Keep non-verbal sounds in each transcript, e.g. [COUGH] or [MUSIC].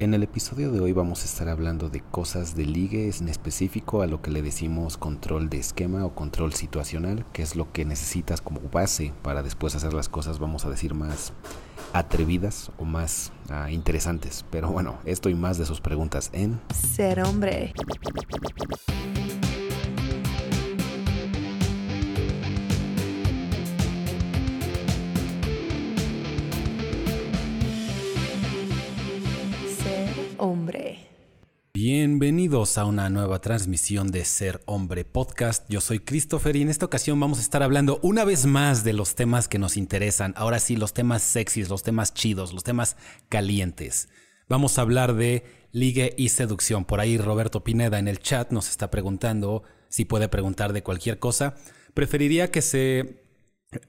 En el episodio de hoy vamos a estar hablando de cosas de ligue, en específico a lo que le decimos control de esquema o control situacional, que es lo que necesitas como base para después hacer las cosas, vamos a decir, más atrevidas o más ah, interesantes. Pero bueno, esto y más de sus preguntas en Ser hombre. A una nueva transmisión de Ser Hombre Podcast. Yo soy Christopher y en esta ocasión vamos a estar hablando una vez más de los temas que nos interesan. Ahora sí, los temas sexys, los temas chidos, los temas calientes. Vamos a hablar de ligue y seducción. Por ahí Roberto Pineda en el chat nos está preguntando si puede preguntar de cualquier cosa. Preferiría que se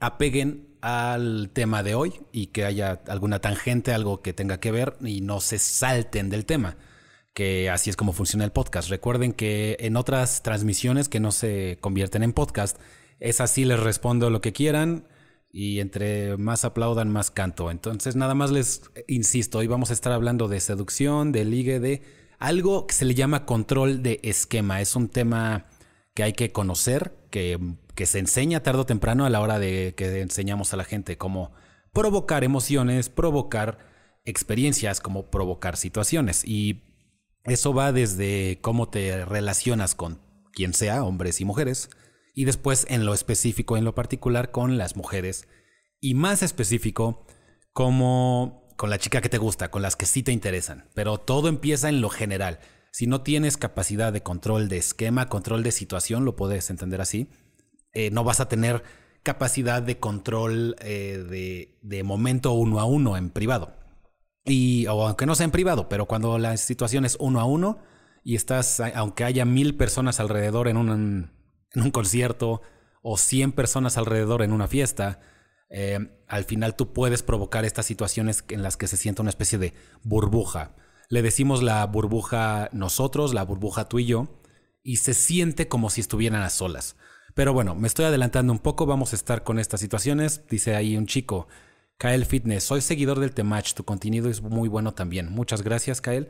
apeguen al tema de hoy y que haya alguna tangente, algo que tenga que ver y no se salten del tema que así es como funciona el podcast. Recuerden que en otras transmisiones que no se convierten en podcast, es así, les respondo lo que quieran y entre más aplaudan, más canto. Entonces, nada más les insisto, hoy vamos a estar hablando de seducción, de ligue, de algo que se le llama control de esquema. Es un tema que hay que conocer, que, que se enseña tarde o temprano a la hora de que enseñamos a la gente cómo provocar emociones, provocar experiencias, como provocar situaciones. Y eso va desde cómo te relacionas con quien sea, hombres y mujeres, y después en lo específico, en lo particular, con las mujeres, y más específico, como con la chica que te gusta, con las que sí te interesan. Pero todo empieza en lo general. Si no tienes capacidad de control de esquema, control de situación, lo puedes entender así, eh, no vas a tener capacidad de control eh, de, de momento uno a uno en privado. Y, o aunque no sea en privado, pero cuando la situación es uno a uno y estás, aunque haya mil personas alrededor en un, concierto o cien personas alrededor en una fiesta, eh, al final tú puedes provocar estas situaciones en las que se siente una especie de burbuja. Le decimos la burbuja nosotros, la burbuja tú y yo, y se siente como si estuvieran a solas. Pero bueno, me estoy adelantando un poco, vamos a estar con estas situaciones. Dice ahí un chico, Kael Fitness, soy seguidor del Temach, tu contenido es muy bueno también. Muchas gracias, Kael.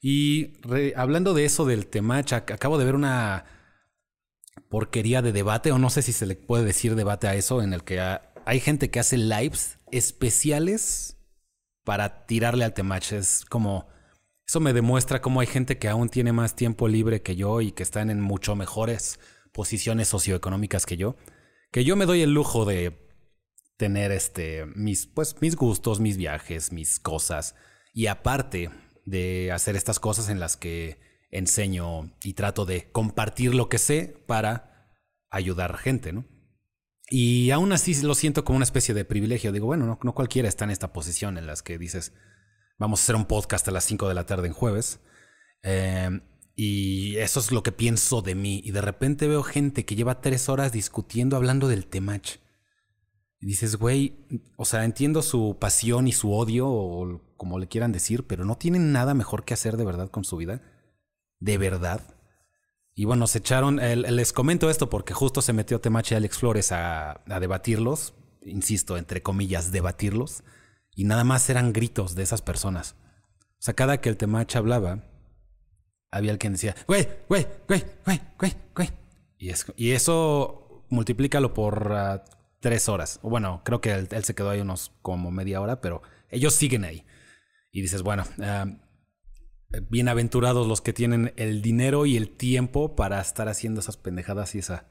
Y hablando de eso del Temach, acabo de ver una porquería de debate, o no sé si se le puede decir debate a eso, en el que hay gente que hace lives especiales para tirarle al Temach. Es como. Eso me demuestra cómo hay gente que aún tiene más tiempo libre que yo y que están en mucho mejores posiciones socioeconómicas que yo. Que yo me doy el lujo de tener este, mis, pues, mis gustos, mis viajes, mis cosas. Y aparte de hacer estas cosas en las que enseño y trato de compartir lo que sé para ayudar a gente, ¿no? Y aún así lo siento como una especie de privilegio. Digo, bueno, no, no cualquiera está en esta posición en las que dices, vamos a hacer un podcast a las 5 de la tarde en jueves. Eh, y eso es lo que pienso de mí. Y de repente veo gente que lleva tres horas discutiendo, hablando del temach. Y dices, güey, o sea, entiendo su pasión y su odio, o como le quieran decir, pero no tienen nada mejor que hacer de verdad con su vida. De verdad. Y bueno, se echaron, les comento esto porque justo se metió Temache y Alex Flores a, a debatirlos, insisto, entre comillas, debatirlos, y nada más eran gritos de esas personas. O sea, cada que el Temache hablaba, había alguien que decía, güey, güey, güey, güey, güey, güey. Y, y eso multiplícalo por uh, tres horas. Bueno, creo que él, se quedó ahí unos como media hora, pero ellos siguen ahí. Y dices, bueno, uh, bienaventurados los que tienen el dinero y el tiempo para estar haciendo esas pendejadas y esa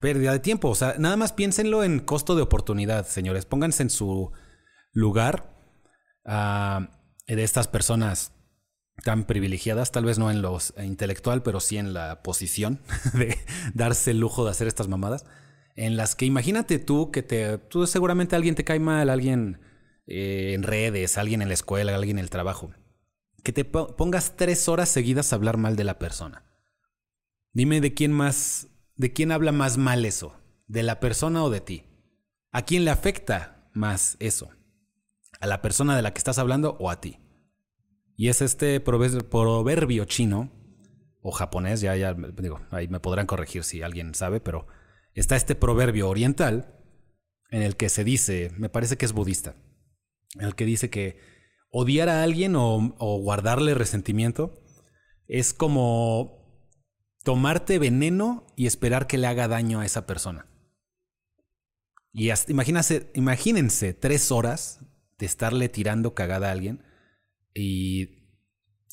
pérdida de tiempo. O sea, nada más piénsenlo en costo de oportunidad, señores. Pónganse en su lugar de estas personas tan privilegiadas, tal vez no en lo intelectual, pero sí en la posición [LAUGHS] de darse el lujo de hacer estas mamadas en las que imagínate tú que te, tú seguramente alguien te cae mal, alguien eh, en redes, alguien en la escuela, alguien en el trabajo, que te pongas tres horas seguidas a hablar mal de la persona. Dime de quién más, de quién habla más mal eso, de la persona o de ti. ¿A quién le afecta más eso? ¿A la persona de la que estás hablando o a ti? Y es este proverbio chino o japonés, ya, ya digo, ahí me podrán corregir si alguien sabe, pero está este proverbio oriental en el que se dice, me parece que es budista, en el que dice que odiar a alguien o, guardarle resentimiento es como tomarte veneno y esperar que le haga daño a esa persona. Y imagínense, imagínense tres horas de estarle tirando cagada a alguien y,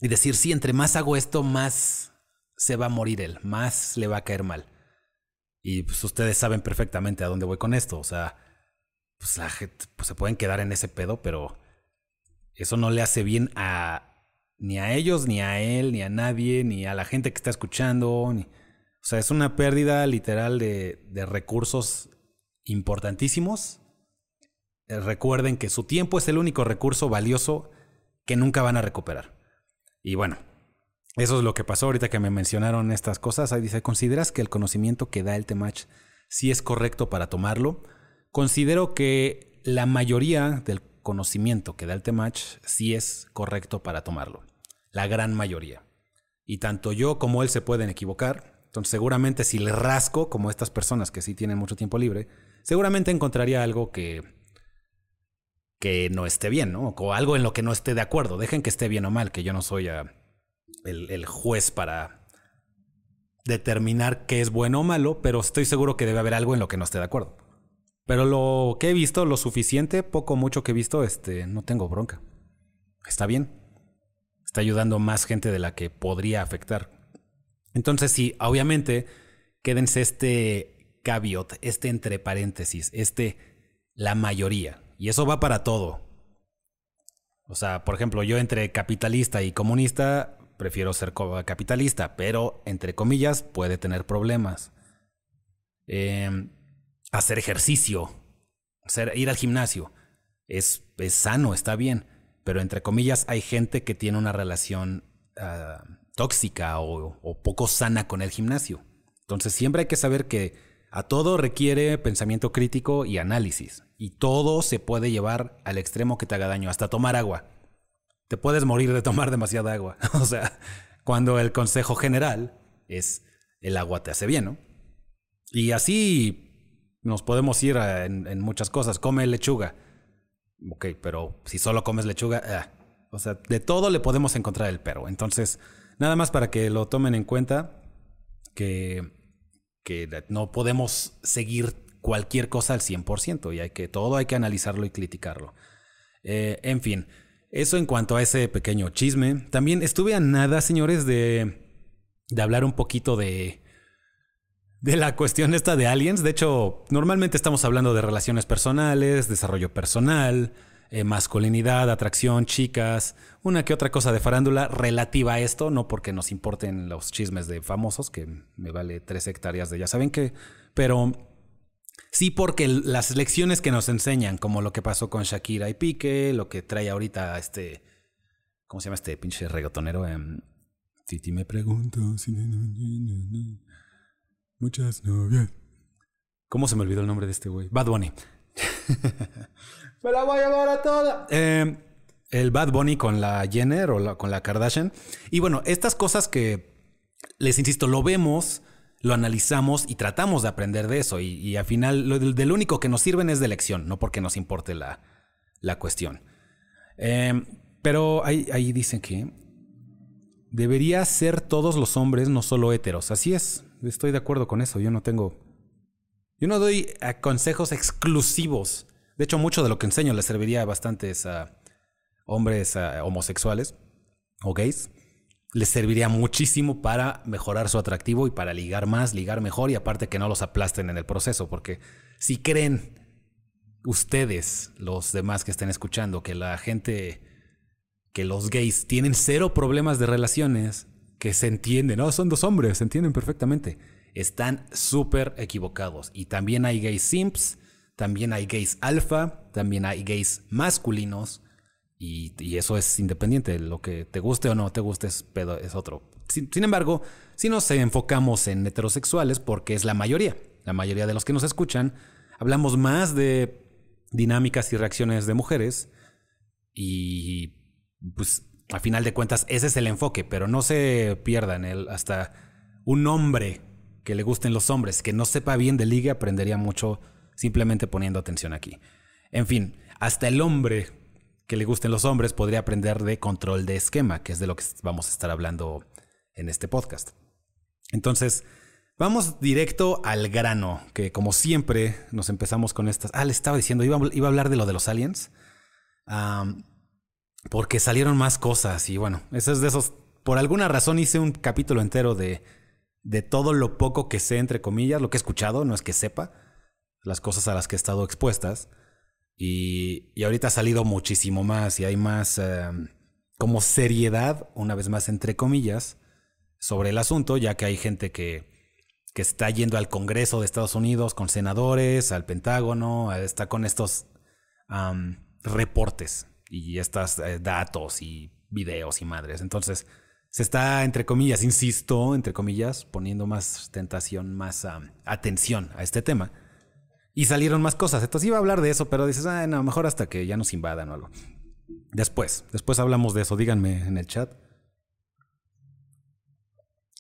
y decir, sí, entre más hago esto, más se va a morir él, más le va a caer mal. Y pues ustedes saben perfectamente a dónde voy con esto. O sea, pues la gente pues, se pueden quedar en ese pedo, pero eso no le hace bien a ni a ellos, ni a él, ni a nadie, ni a la gente que está escuchando. O sea, es una pérdida literal de, de recursos importantísimos. Eh, Recuerden que su tiempo es el único recurso valioso que nunca van a recuperar. Y bueno, eso es lo que pasó ahorita que me mencionaron estas cosas. Ahí dice, ¿consideras que el conocimiento que da el Temach sí es correcto para tomarlo? Considero que la mayoría del conocimiento que da el Temach sí es correcto para tomarlo. La gran mayoría. Y tanto yo como él se pueden equivocar. Entonces seguramente si le rasco, como estas personas que sí tienen mucho tiempo libre, seguramente encontraría algo que, que no esté bien, ¿no? O algo en lo que no esté de acuerdo. Dejen que esté bien o mal, que yo no soy ah, el, juez para determinar qué es bueno o malo, pero estoy seguro que debe haber algo en lo que no esté de acuerdo. Pero lo que he visto, lo suficiente, poco mucho que he visto, este, no tengo bronca. Está bien. Está ayudando más gente de la que podría afectar. Entonces, sí, obviamente, quédense este caveat, este entre paréntesis, este la mayoría. Y eso va para todo. O sea, por ejemplo, yo entre capitalista y comunista prefiero ser capitalista, pero entre comillas puede tener problemas. Eh, hacer ejercicio, ir al gimnasio, es, es sano, está bien, pero entre comillas hay gente que tiene una relación ah, tóxica o, o poco sana con el gimnasio. Entonces siempre hay que saber que a todo requiere pensamiento crítico y análisis. Y todo se puede llevar al extremo que te haga daño, hasta tomar agua. Te puedes morir de tomar [LAUGHS] demasiada agua. [LAUGHS] o sea, cuando el consejo general es el agua te hace bien, ¿no? Y así nos podemos ir en muchas cosas. Come lechuga. Ok, pero si solo comes lechuga, ah. o sea, de todo le podemos encontrar el pero. Entonces, nada más para que lo tomen en cuenta que, que no podemos seguir cualquier cosa al 100% y hay que todo hay que analizarlo y criticarlo. Eh, en fin, eso en cuanto a ese pequeño chisme. También estuve a nada, señores, de, de hablar un poquito de, de la cuestión esta de aliens. De hecho, normalmente estamos hablando de relaciones personales, desarrollo personal, eh, masculinidad, atracción, chicas, una que otra cosa de farándula relativa a esto, no porque nos importen los chismes de famosos, que me vale tres hectáreas de ya saben qué, pero sí porque las lecciones que nos enseñan, como lo que pasó con Shakira y Pique, lo que trae ahorita este, ¿cómo se llama este pinche reggaetonero? Em, Titi me pregunto. Muchas novias. ¿Cómo se me olvidó el nombre de este güey? Bad Bunny. [LAUGHS] me la voy a llevar a toda. Eh, el Bad Bunny con la Jenner o la- con la Kardashian. Y bueno, estas cosas que, les insisto, lo vemos, lo analizamos y tratamos de aprender de eso. Y, al final, lo del, único que nos sirven es de lección, no porque nos importe la, la cuestión. Eh, pero ahí, dicen que debería ser todos los hombres, no solo héteros. Así es, estoy de acuerdo con eso. Yo no tengo. Yo no doy eh, consejos exclusivos. De hecho, mucho de lo que enseño le serviría a bastantes ah, hombres homosexuales o gays. Les serviría muchísimo para mejorar su atractivo y para ligar más, ligar mejor y aparte que no los aplasten en el proceso. Porque si creen ustedes, los demás que estén escuchando, que la gente que los gays tienen cero problemas de relaciones, que se entienden, no, son dos hombres, se entienden perfectamente. Están súper equivocados. Y también hay gays simps, también hay gays alfa, también hay gays masculinos. Y, eso es independiente, lo que te guste o no te guste es, pedo, es otro. Sin, sin embargo, si nos enfocamos en heterosexuales, porque es la mayoría, la mayoría de los que nos escuchan, hablamos más de dinámicas y reacciones de mujeres y pues a final de cuentas ese es el enfoque, pero no se pierdan el hasta un hombre que le gusten los hombres, que no sepa bien de liga, aprendería mucho simplemente poniendo atención aquí. En fin, hasta el hombre que le gusten los hombres podría aprender de control de esquema, que es de lo que vamos a estar hablando en este podcast. Entonces, vamos directo al grano, que como siempre nos empezamos con estas... Ah, le estaba diciendo, iba, a hablar de lo de los aliens, porque salieron más cosas y bueno, eso es de esos... Por alguna razón hice un capítulo entero de, de todo lo poco que sé, entre comillas, lo que he escuchado, no es que sepa, las cosas a las que he estado expuestas. Y, y ahorita ha salido muchísimo más y hay más em, como seriedad, una vez más entre comillas, sobre el asunto, ya que hay gente que, que está yendo al Congreso de Estados Unidos con senadores, al Pentágono, está con estos reportes y estos eh, datos y videos y madres. Entonces, se está, entre comillas, insisto, entre comillas, poniendo más tentación, más atención a este tema. Y salieron más cosas. Entonces iba a hablar de eso, pero dices, ah, no, mejor hasta que ya nos invadan o algo. Después, después hablamos de eso. Díganme en el chat.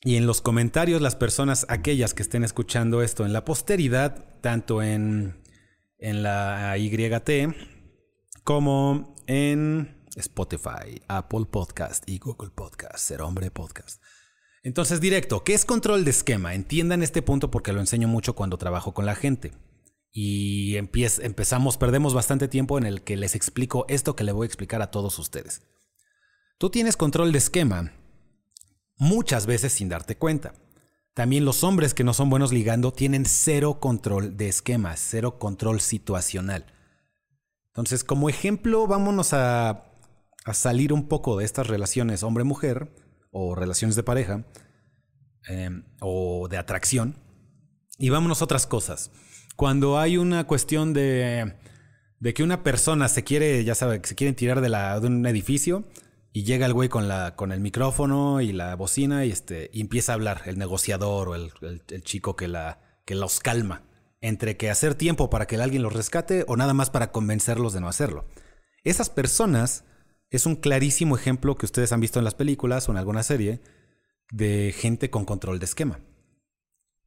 Y en los comentarios, las personas, aquellas que estén escuchando esto en la posteridad, tanto en, en la YT como en Spotify, Apple Podcast y Google Podcast, Ser Hombre Podcast. Entonces, directo, ¿qué es control de esquema? Entiendan este punto porque lo enseño mucho cuando trabajo con la gente y empezamos, perdemos bastante tiempo en el que les explico esto que le voy a explicar a todos ustedes. Tú tienes control de esquema muchas veces sin darte cuenta. También los hombres que no son buenos ligando tienen cero control de esquema, cero control situacional. Entonces, como ejemplo, vámonos a, salir un poco de estas relaciones hombre-mujer o relaciones de pareja em, o de atracción y vámonos a otras cosas cuando hay una cuestión de, que una persona se quiere, ya sabe, se quiere tirar de, la, de un edificio y llega el güey con, la, con el micrófono y la bocina y, este, y empieza a hablar, el negociador o el, el, chico que, la, que los calma, entre que hacer tiempo para que alguien los rescate o nada más para convencerlos de no hacerlo. Esas personas es un clarísimo ejemplo que ustedes han visto en las películas o en alguna serie de gente con control de esquema.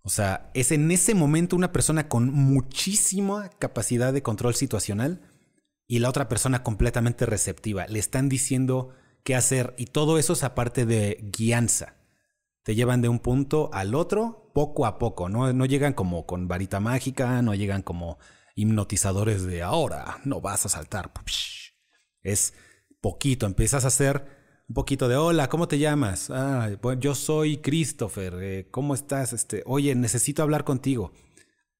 O sea, es en ese momento una persona con muchísima capacidad de control situacional y la otra persona completamente receptiva. Le están diciendo qué hacer y todo eso es aparte de guianza. Te llevan de un punto al otro poco a poco, no, no llegan como con varita mágica, no llegan como hipnotizadores de ahora, no vas a saltar. Es poquito, empiezas a hacer un poquito de hola, ¿cómo te llamas? Ah, yo soy Christopher, eh, ¿cómo estás? Este, oye, necesito hablar contigo.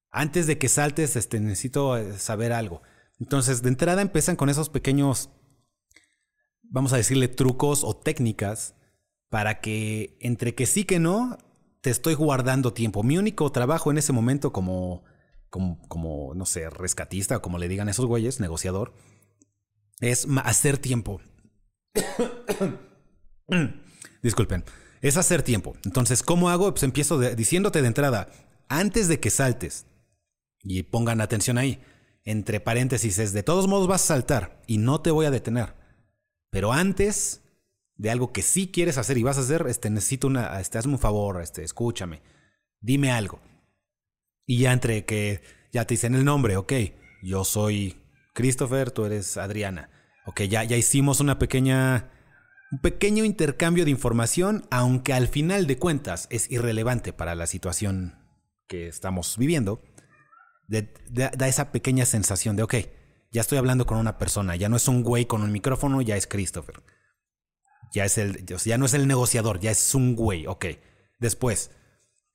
Antes de que saltes, este, necesito eh, saber algo. Entonces, de entrada empiezan con esos pequeños, vamos a decirle, trucos o técnicas para que entre que sí que no, te estoy guardando tiempo. Mi único trabajo en ese momento como, como, como no sé, rescatista o como le digan esos güeyes, negociador, es hacer tiempo. [COUGHS] Disculpen. Es hacer tiempo. Entonces, ¿cómo hago? Pues empiezo diciéndote de entrada, antes de que saltes, y pongan atención ahí, entre paréntesis es, de todos modos vas a saltar y no te voy a detener. Pero antes de algo que sí quieres hacer y vas a hacer, este, necesito una, este, hazme un favor, este, escúchame, dime algo. Y ya entre que ya te dicen el nombre, ok, yo soy Christopher, tú eres Adriana. Ok, ya, ya hicimos una pequeña, un pequeño intercambio de información, aunque al final de cuentas es irrelevante para la situación que estamos viviendo. da esa pequeña sensación de, ok, ya estoy hablando con una persona, ya no es un güey con un micrófono, ya es Christopher. Ya, es el, ya no es el negociador, ya es un güey, ok. Después,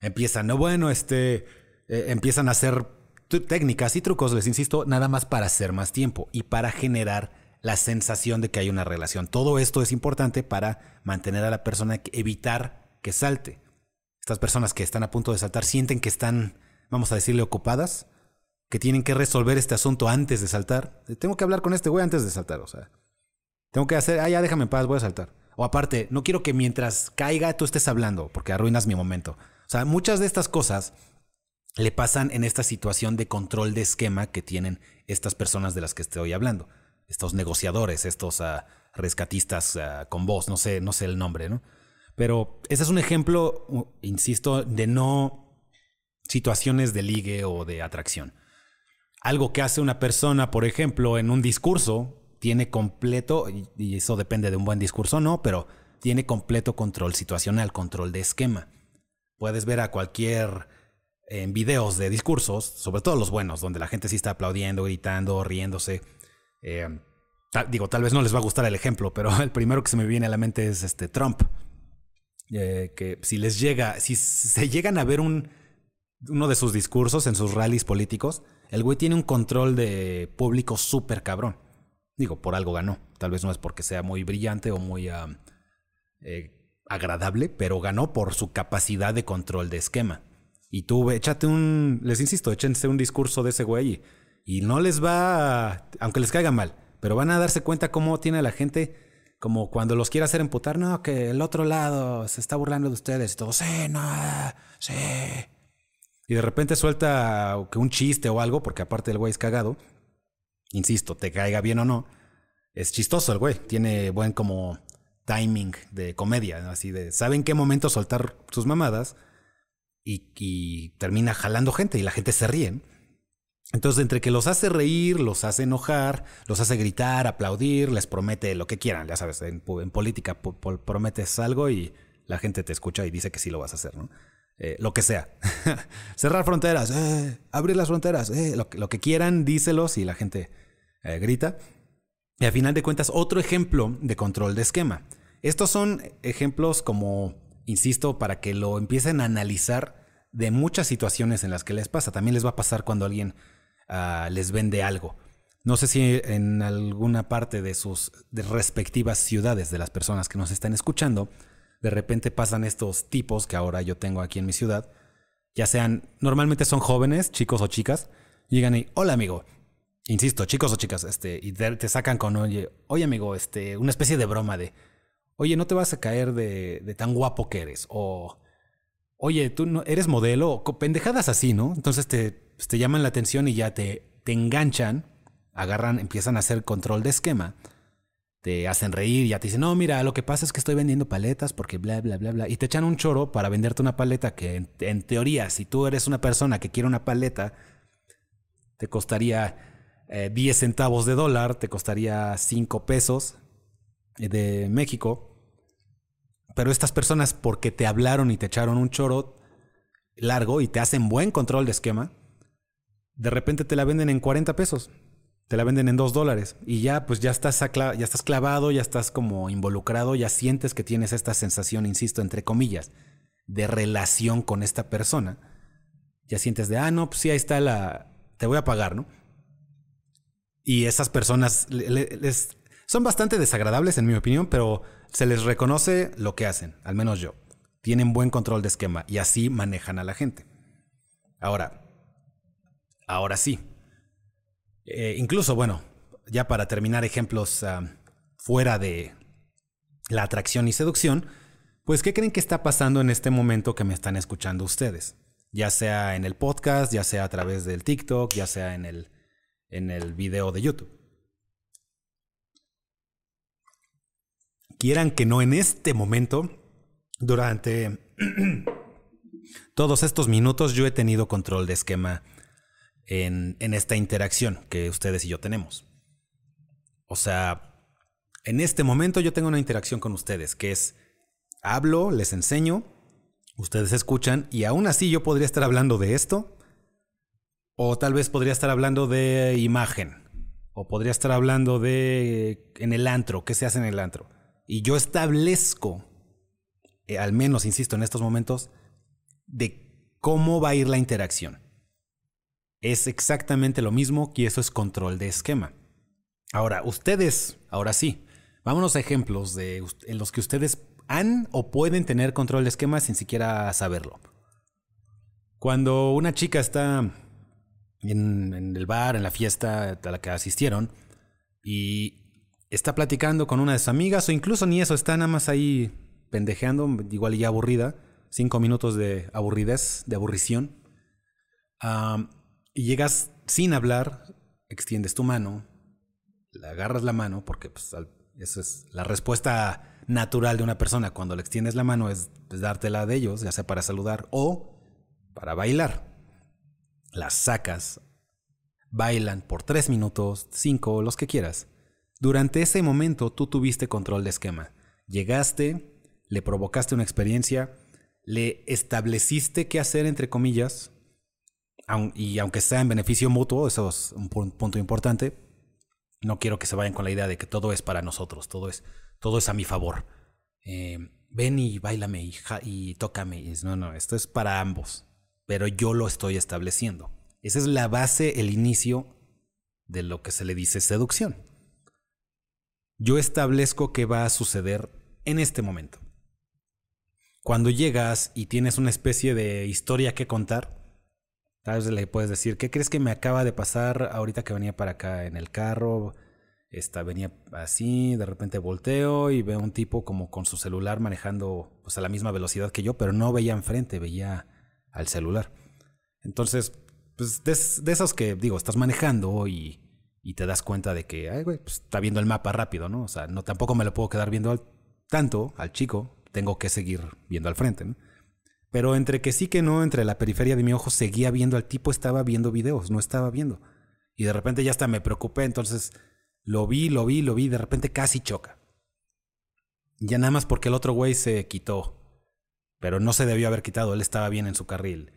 empiezan, no, bueno, este, eh, empiezan a hacer técnicas y trucos, les insisto, nada más para hacer más tiempo y para generar la sensación de que hay una relación. Todo esto es importante para mantener a la persona, evitar que salte. Estas personas que están a punto de saltar sienten que están, vamos a decirle, ocupadas, que tienen que resolver este asunto antes de saltar. Tengo que hablar con este güey antes de saltar, o sea. Tengo que hacer, ah, ya déjame en paz, voy a saltar. O aparte, no quiero que mientras caiga tú estés hablando, porque arruinas mi momento. O sea, muchas de estas cosas le pasan en esta situación de control de esquema que tienen estas personas de las que estoy hablando estos negociadores, estos ah, rescatistas ah, con voz, no sé, no sé el nombre, ¿no? Pero ese es un ejemplo, insisto, de no situaciones de ligue o de atracción. Algo que hace una persona, por ejemplo, en un discurso, tiene completo, y eso depende de un buen discurso o no, pero tiene completo control situacional, control de esquema. Puedes ver a cualquier en videos de discursos, sobre todo los buenos, donde la gente sí está aplaudiendo, gritando, riéndose. Eh, digo, tal vez no les va a gustar el ejemplo, pero [LAUGHS] el primero que se me viene a la mente es este Trump. Eh, que si les llega, si se llegan a ver un, uno de sus discursos en sus rallies políticos, el güey tiene un control de público súper cabrón. Digo, por algo ganó. Tal vez no es porque sea muy brillante o muy eh, agradable, pero ganó por su capacidad de control de esquema. Y tú, échate un, les insisto, échense un discurso de ese güey y, no les va, aunque les caiga mal, pero van a darse cuenta cómo tiene la gente, como cuando los quiere hacer emputar, no, que el otro lado se está burlando de ustedes y todo, sí, no, sí. Y de repente suelta que un chiste o algo, porque aparte el güey es cagado, insisto, te caiga bien o no, es chistoso el güey, tiene buen como timing de comedia, así de, sabe en qué momento soltar sus mamadas y, termina jalando gente y la gente se ríe. Entonces, entre que los hace reír, los hace enojar, los hace gritar, aplaudir, les promete lo que quieran, ya sabes, en, política prometes algo y la gente te escucha y dice que sí lo vas a hacer, ¿no? Eh, lo que sea. [LAUGHS] Cerrar fronteras, eh, abrir las fronteras, eh, lo, que quieran, díselos y la gente grita. Y a final de cuentas, otro ejemplo de control de esquema. Estos son ejemplos como, insisto, para que lo empiecen a analizar de muchas situaciones en las que les pasa. También les va a pasar cuando alguien ah, les vende algo. No sé si en alguna parte de sus respectivas ciudades de las personas que nos están escuchando, de repente pasan estos tipos que ahora yo tengo aquí en mi ciudad, ya sean, normalmente son jóvenes, chicos o chicas, llegan y, hola amigo, insisto, chicos o chicas, este, y te, sacan con, oye, oye amigo, este, una especie de broma de, oye, no te vas a caer de, de tan guapo que eres, o, oye, tú no, eres modelo, pendejadas así, ¿no? Entonces te, pues, te llaman la atención y ya te, te enganchan, agarran, empiezan a hacer control de esquema, te hacen reír, y ya te dicen, no, mira, lo que pasa es que estoy vendiendo paletas porque bla, bla, bla, bla, y te echan un choro para venderte una paleta que en, teoría, si tú eres una persona que quiere una paleta, te costaría 10 eh, centavos de dólar, te costaría 5 pesos eh, de México. Pero estas personas, porque te hablaron y te echaron un choro largo y te hacen buen control de esquema, de repente te la venden en 40 pesos. Te la venden en 2 dólares. Y ya, pues ya estás, ya estás clavado, ya estás como involucrado, ya sientes que tienes esta sensación, insisto, entre comillas, de relación con esta persona. Ya sientes de, ah, no, pues sí, ahí está la. Te voy a pagar, ¿no? Y esas personas les, son bastante desagradables en mi opinión, pero se les reconoce lo que hacen, al menos yo. Tienen buen control de esquema y así manejan a la gente. Ahora, ahora sí. Eh, incluso, bueno, ya para terminar ejemplos ah, fuera de la atracción y seducción, pues ¿qué creen que está pasando en este momento que me están escuchando ustedes? Ya sea en el podcast, ya sea a través del TikTok, ya sea en el en el video de YouTube. Quieran que no en este momento, durante [CLEARS THROAT] todos estos minutos yo he tenido control de esquema en, en esta interacción que ustedes y yo tenemos. O sea, en este momento yo tengo una interacción con ustedes, que es, hablo, les enseño, ustedes escuchan y aún así yo podría estar hablando de esto o tal vez podría estar hablando de imagen. O podría estar hablando de en el antro, qué se hace en el antro. Y yo establezco, eh, al menos, insisto, en estos momentos, de cómo va a ir la interacción. Es exactamente lo mismo que eso es control de esquema. Ahora, ustedes, ahora sí, vámonos a ejemplos de, en los que ustedes han o pueden tener control de esquema sin siquiera saberlo. Cuando una chica está en, el bar, en la fiesta a la que asistieron, y está platicando con una de sus amigas, o incluso ni eso, está nada más ahí pendejeando, igual ya aburrida, cinco minutos de aburridez, de aburrición, y llegas sin hablar, extiendes tu mano, le agarras la mano, porque pues, esa es la respuesta natural de una persona. Cuando le extiendes la mano, es, es dártela de ellos, ya sea para saludar o para bailar. Las sacas, bailan por tres minutos, cinco, los que quieras. Durante ese momento tú tuviste control de esquema. Llegaste, le provocaste una experiencia, le estableciste qué hacer, entre comillas, y aunque sea en beneficio mutuo, eso es un punto importante, no quiero que se vayan con la idea de que todo es para nosotros, todo es, todo es a mi favor. Eh, ven y bailame y, y tócame. No, no, esto es para ambos, pero yo lo estoy estableciendo. Esa es la base, el inicio de lo que se le dice seducción. Yo establezco qué va a suceder en este momento. Cuando llegas y tienes una especie de historia que contar, tal vez le puedes decir, ¿qué crees que me acaba de pasar ahorita que venía para acá en el carro? Esta, venía así, de repente volteo y veo un tipo como con su celular manejando pues, a la misma velocidad que yo, pero no veía enfrente, veía al celular. Entonces, pues de, esos que digo, estás manejando y, y te das cuenta de que, ay, güey, pues, está viendo el mapa rápido, ¿no? O sea, no, tampoco me lo puedo quedar viendo al, tanto al chico, tengo que seguir viendo al frente, ¿no? Pero entre que sí que no, entre la periferia de mi ojo seguía viendo al tipo, estaba viendo videos, no estaba viendo. Y de repente ya hasta me preocupé, entonces lo vi, lo vi, lo vi, de repente casi choca. Ya nada más porque el otro güey se quitó. Pero no se debió haber quitado, él estaba bien en su carril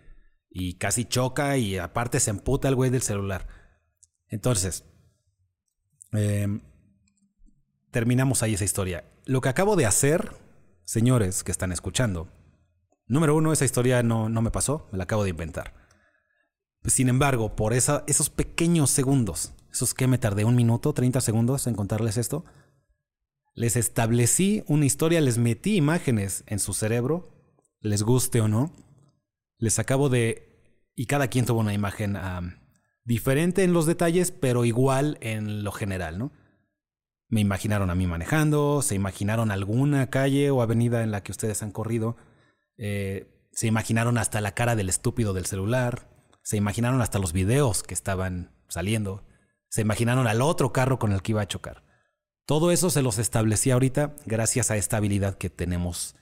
y casi choca y aparte se emputa el güey del celular. Entonces, em, terminamos ahí esa historia. Lo que acabo de hacer, señores que están escuchando, número uno, esa historia no, no me pasó, me la acabo de inventar. Sin embargo, por esos pequeños segundos, esos que me tardé un minuto, 30 segundos en contarles esto, les establecí una historia, les metí imágenes en su cerebro, les guste o no, les acabo de... Y cada quien tuvo una imagen diferente en los detalles, pero igual en lo general, ¿no? Me imaginaron a mí manejando, se imaginaron alguna calle o avenida en la que ustedes han corrido, eh, se imaginaron hasta la cara del estúpido del celular, se imaginaron hasta los videos que estaban saliendo, se imaginaron al otro carro con el que iba a chocar. Todo eso se los establecí ahorita gracias a esta habilidad que tenemos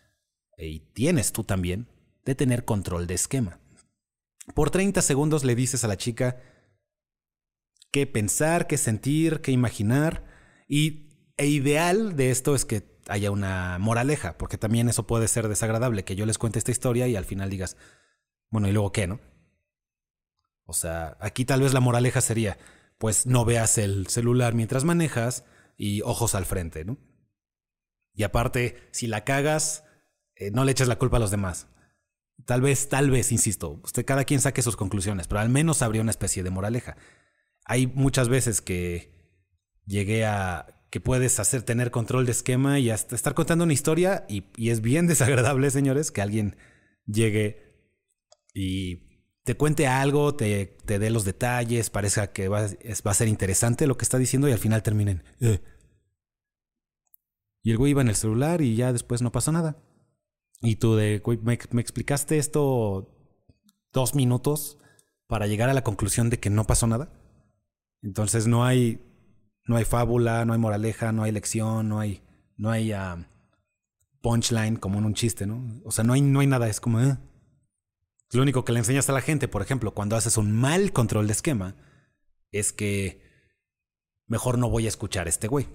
y tienes tú también de tener control de esquema. Por 30 segundos le dices a la chica qué pensar, qué sentir, qué imaginar. Y e ideal de esto es que haya una moraleja, porque también eso puede ser desagradable, que yo les cuente esta historia y al final digas, bueno, ¿y luego qué, no? O sea, aquí tal vez la moraleja sería, pues no veas el celular mientras manejas y ojos al frente, ¿no? Y aparte, si la cagas, eh, no le eches la culpa a los demás. Tal vez, tal vez, insisto, usted cada quien saque sus conclusiones, pero al menos habría una especie de moraleja. Hay muchas veces que llegué a que puedes hacer tener control de esquema y hasta estar contando una historia y, es bien [LAUGHS] desagradable, señores, que alguien llegue y te cuente algo, te, dé los detalles, parezca que va, a ser interesante lo que está diciendo y al final terminen. Eh". Y el güey iba en el celular y ya después no pasó nada. Y tú de, me, explicaste esto dos minutos para llegar a la conclusión de que no pasó nada. Entonces no hay, no hay fábula, no hay moraleja, no hay lección, no hay, no hay ah, punchline como en un chiste, ¿no? O sea, no hay, no hay nada, es como... Eh. Lo único que le enseñas a la gente, por ejemplo, cuando haces un mal control de esquema, es que mejor no voy a escuchar a este güey.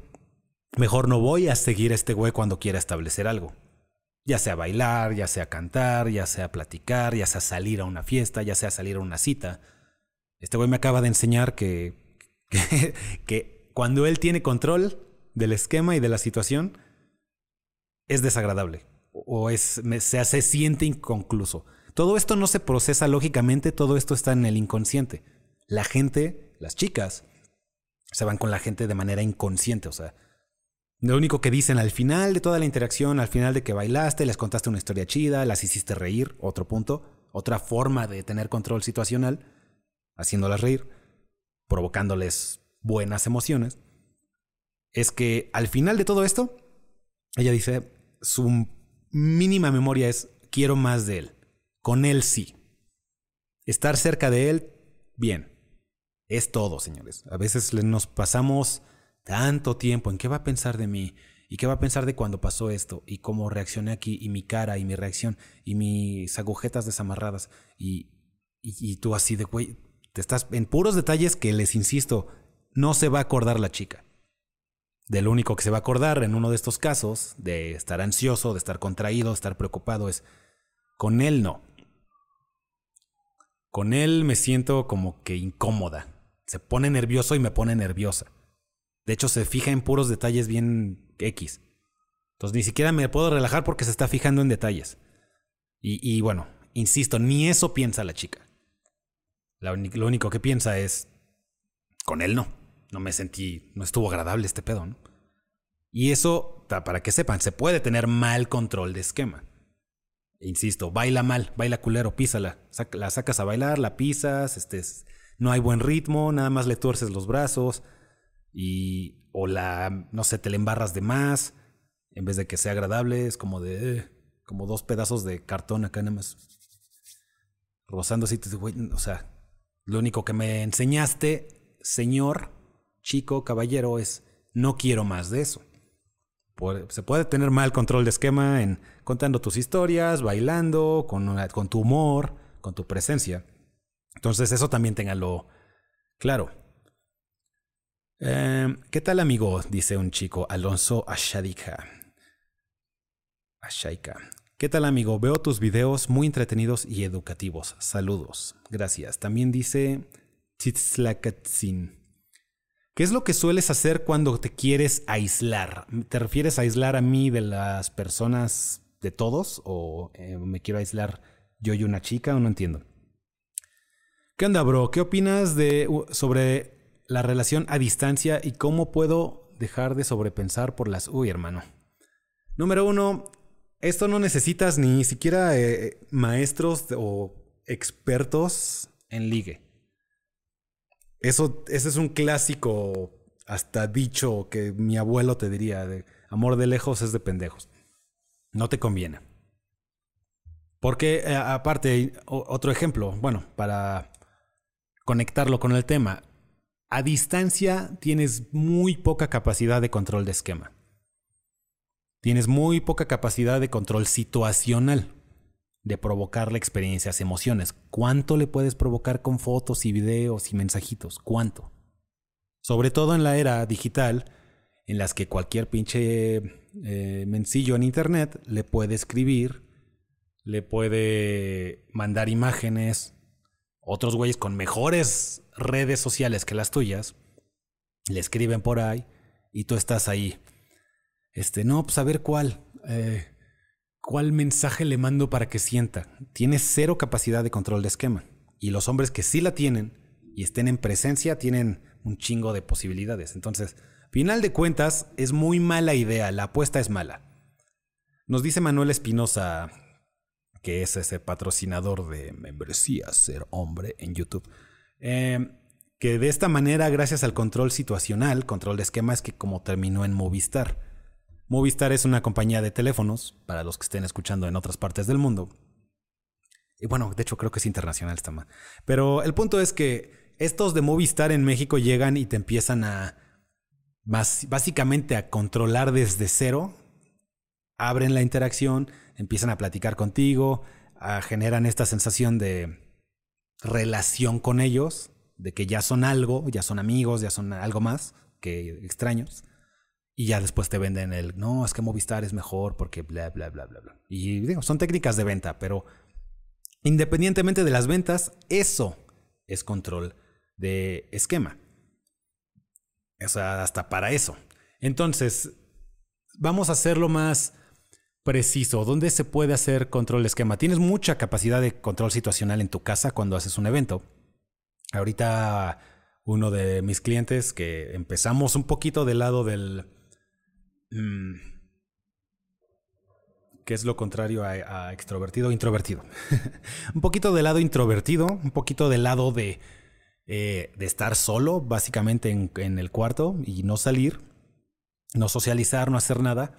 Mejor no voy a seguir a este güey cuando quiera establecer algo. Ya sea bailar, ya sea cantar, ya sea platicar, ya sea salir a una fiesta, ya sea salir a una cita. Este güey me acaba de enseñar que, [LAUGHS] que, cuando él tiene control del esquema y de la situación, es desagradable o es, se siente inconcluso. Todo esto no se procesa lógicamente, todo esto está en el inconsciente. La gente, las chicas, se van con la gente de manera inconsciente, o sea, lo único que dicen al final de toda la interacción, al final de que bailaste, les contaste una historia chida, las hiciste reír, otro punto, otra forma de tener control situacional, haciéndolas reír, provocándoles buenas emociones, es que al final de todo esto, ella dice, su mínima memoria es, quiero más de él, con él sí. Estar cerca de él, bien. Es todo, señores. A veces nos pasamos tanto tiempo en qué va a pensar de mí y qué va a pensar de cuando pasó esto y cómo reaccioné aquí y mi cara y mi reacción y mis agujetas desamarradas y, y, tú así de güey, te estás en puros detalles que les insisto, no se va a acordar la chica. del único que se va a acordar en uno de estos casos, de estar ansioso, de estar contraído, de estar preocupado, es con él no. Con él me siento como que incómoda. Se pone nervioso y me pone nerviosa. De hecho, se fija en puros detalles bien X. Entonces ni siquiera me puedo relajar porque se está fijando en detalles. Y, y bueno, insisto, ni eso piensa la chica. Lo único que piensa es, con él no no me sentí, no estuvo agradable este pedo, ¿no? Y eso, para que sepan, se puede tener mal control de esquema. Insisto, baila mal, baila culero, písala. la sacas a bailar, la pisas, este, no hay buen ritmo, nada más le tuerces los brazos y o la, no sé, te le embarras de más, en vez de que sea agradable, es como de, eh, como dos pedazos de cartón acá nada más rozando así, o sea, lo único que me enseñaste, señor, chico, caballero, es no quiero más de eso. Se puede tener mal control de esquema en contando tus historias, bailando, con, tu humor, con tu presencia. Entonces eso también téngalo claro. Em, ¿Qué tal amigo? Dice un chico, Alonso Ashadika. Ashaika. ¿Qué tal amigo? Veo tus videos muy entretenidos y educativos. Saludos. Gracias. También dice Titzlakatzin. ¿Qué es lo que sueles hacer cuando te quieres aislar? ¿Te refieres a aislar a mí de las personas de todos? ¿O eh, me quiero aislar yo y una chica? ¿O no entiendo? ¿Qué onda, bro? ¿Qué opinas de, sobre la relación a distancia y cómo puedo dejar de sobrepensar por las... Uy, hermano. Número uno, esto no necesitas ni siquiera eh, maestros o expertos en ligue. Eso, ese es un clásico, hasta dicho que mi abuelo te diría, de amor de lejos es de pendejos. No te conviene. Porque, eh, aparte, otro ejemplo, bueno, para conectarlo con el tema, a distancia tienes muy poca capacidad de control de esquema. Tienes muy poca capacidad de control situacional de provocarle experiencias, emociones. ¿Cuánto le puedes provocar con fotos y videos y mensajitos? ¿Cuánto? Sobre todo en la era digital, en las que cualquier pinche eh, mencillo en internet le puede escribir, le puede mandar imágenes, otros güeyes con mejores redes sociales que las tuyas, le escriben por ahí y tú estás ahí. Este, no, pues a ver cuál. Eh, ¿Cuál mensaje le mando para que sienta? Tiene cero capacidad de control de esquema. Y los hombres que sí la tienen y estén en presencia tienen un chingo de posibilidades. Entonces, final de cuentas, es muy mala idea. La apuesta es mala. Nos dice Manuel Espinosa, que es ese patrocinador de membresía Ser Hombre en YouTube, eh, que de esta manera, gracias al control situacional, control de esquema, es que como terminó en Movistar. Movistar es una compañía de teléfonos, para los que estén escuchando en otras partes del mundo. Y bueno, de hecho creo que es internacional esta más. Pero el punto es que estos de Movistar en México llegan y te empiezan a básicamente a controlar desde cero. Abren la interacción, empiezan a platicar contigo, generan esta sensación de relación con ellos, de que ya son algo, ya son amigos, ya son algo más que extraños. Y ya después te venden el, no, es que Movistar es mejor porque bla, bla, bla, bla, bla. Y digo, son técnicas de venta, pero independientemente de las ventas, eso es control de esquema. O sea, hasta para eso. Entonces, vamos a hacerlo más preciso. ¿Dónde se puede hacer control de esquema? Tienes mucha capacidad de control situacional en tu casa cuando haces un evento. Ahorita uno de mis clientes que empezamos un poquito del lado del Mm. ¿Qué es lo contrario a, extrovertido? Introvertido. [LAUGHS] un poquito del lado introvertido, un poquito del lado de, eh, de estar solo, básicamente en, en, el cuarto y no salir, no socializar, no hacer nada.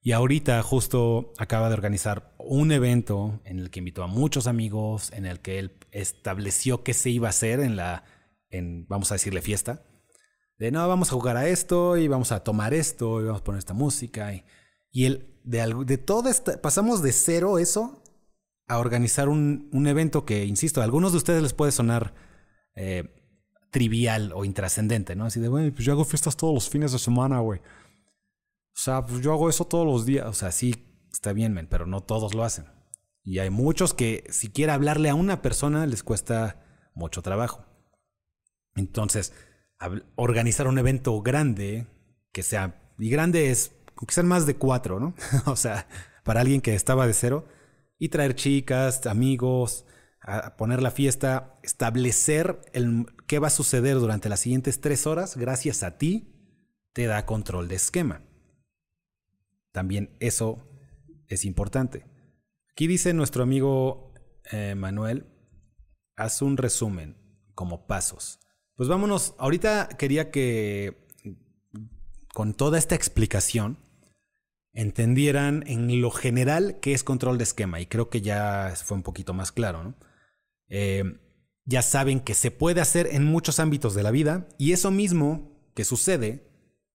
Y ahorita justo acaba de organizar un evento en el que invitó a muchos amigos, en el que él estableció qué se iba a hacer en la, en, vamos a decirle, fiesta de no, vamos a jugar a esto y vamos a tomar esto y vamos a poner esta música. Y, y el, de, de todo esto, pasamos de cero eso a organizar un, un, evento que, insisto, a algunos de ustedes les puede sonar eh, trivial o intrascendente, ¿no? Así de, güey, pues yo hago fiestas todos los fines de semana, güey. O sea, pues yo hago eso todos los días. O sea, sí, está bien, men, pero no todos lo hacen. Y hay muchos que siquiera hablarle a una persona les cuesta mucho trabajo. Entonces, organizar un evento grande, que sea, y grande es, que sean más de cuatro, ¿no? [LAUGHS] o sea, para alguien que estaba de cero, y traer chicas, amigos, poner la fiesta, establecer el, qué va a suceder durante las siguientes tres horas, gracias a ti, te da control de esquema. También eso es importante. Aquí dice nuestro amigo eh, Manuel, haz un resumen como pasos. Pues vámonos, ahorita quería que con toda esta explicación entendieran en lo general qué es control de esquema y creo que ya fue un poquito más claro, ¿no? Eh, ya saben que se puede hacer en muchos ámbitos de la vida y eso mismo que sucede,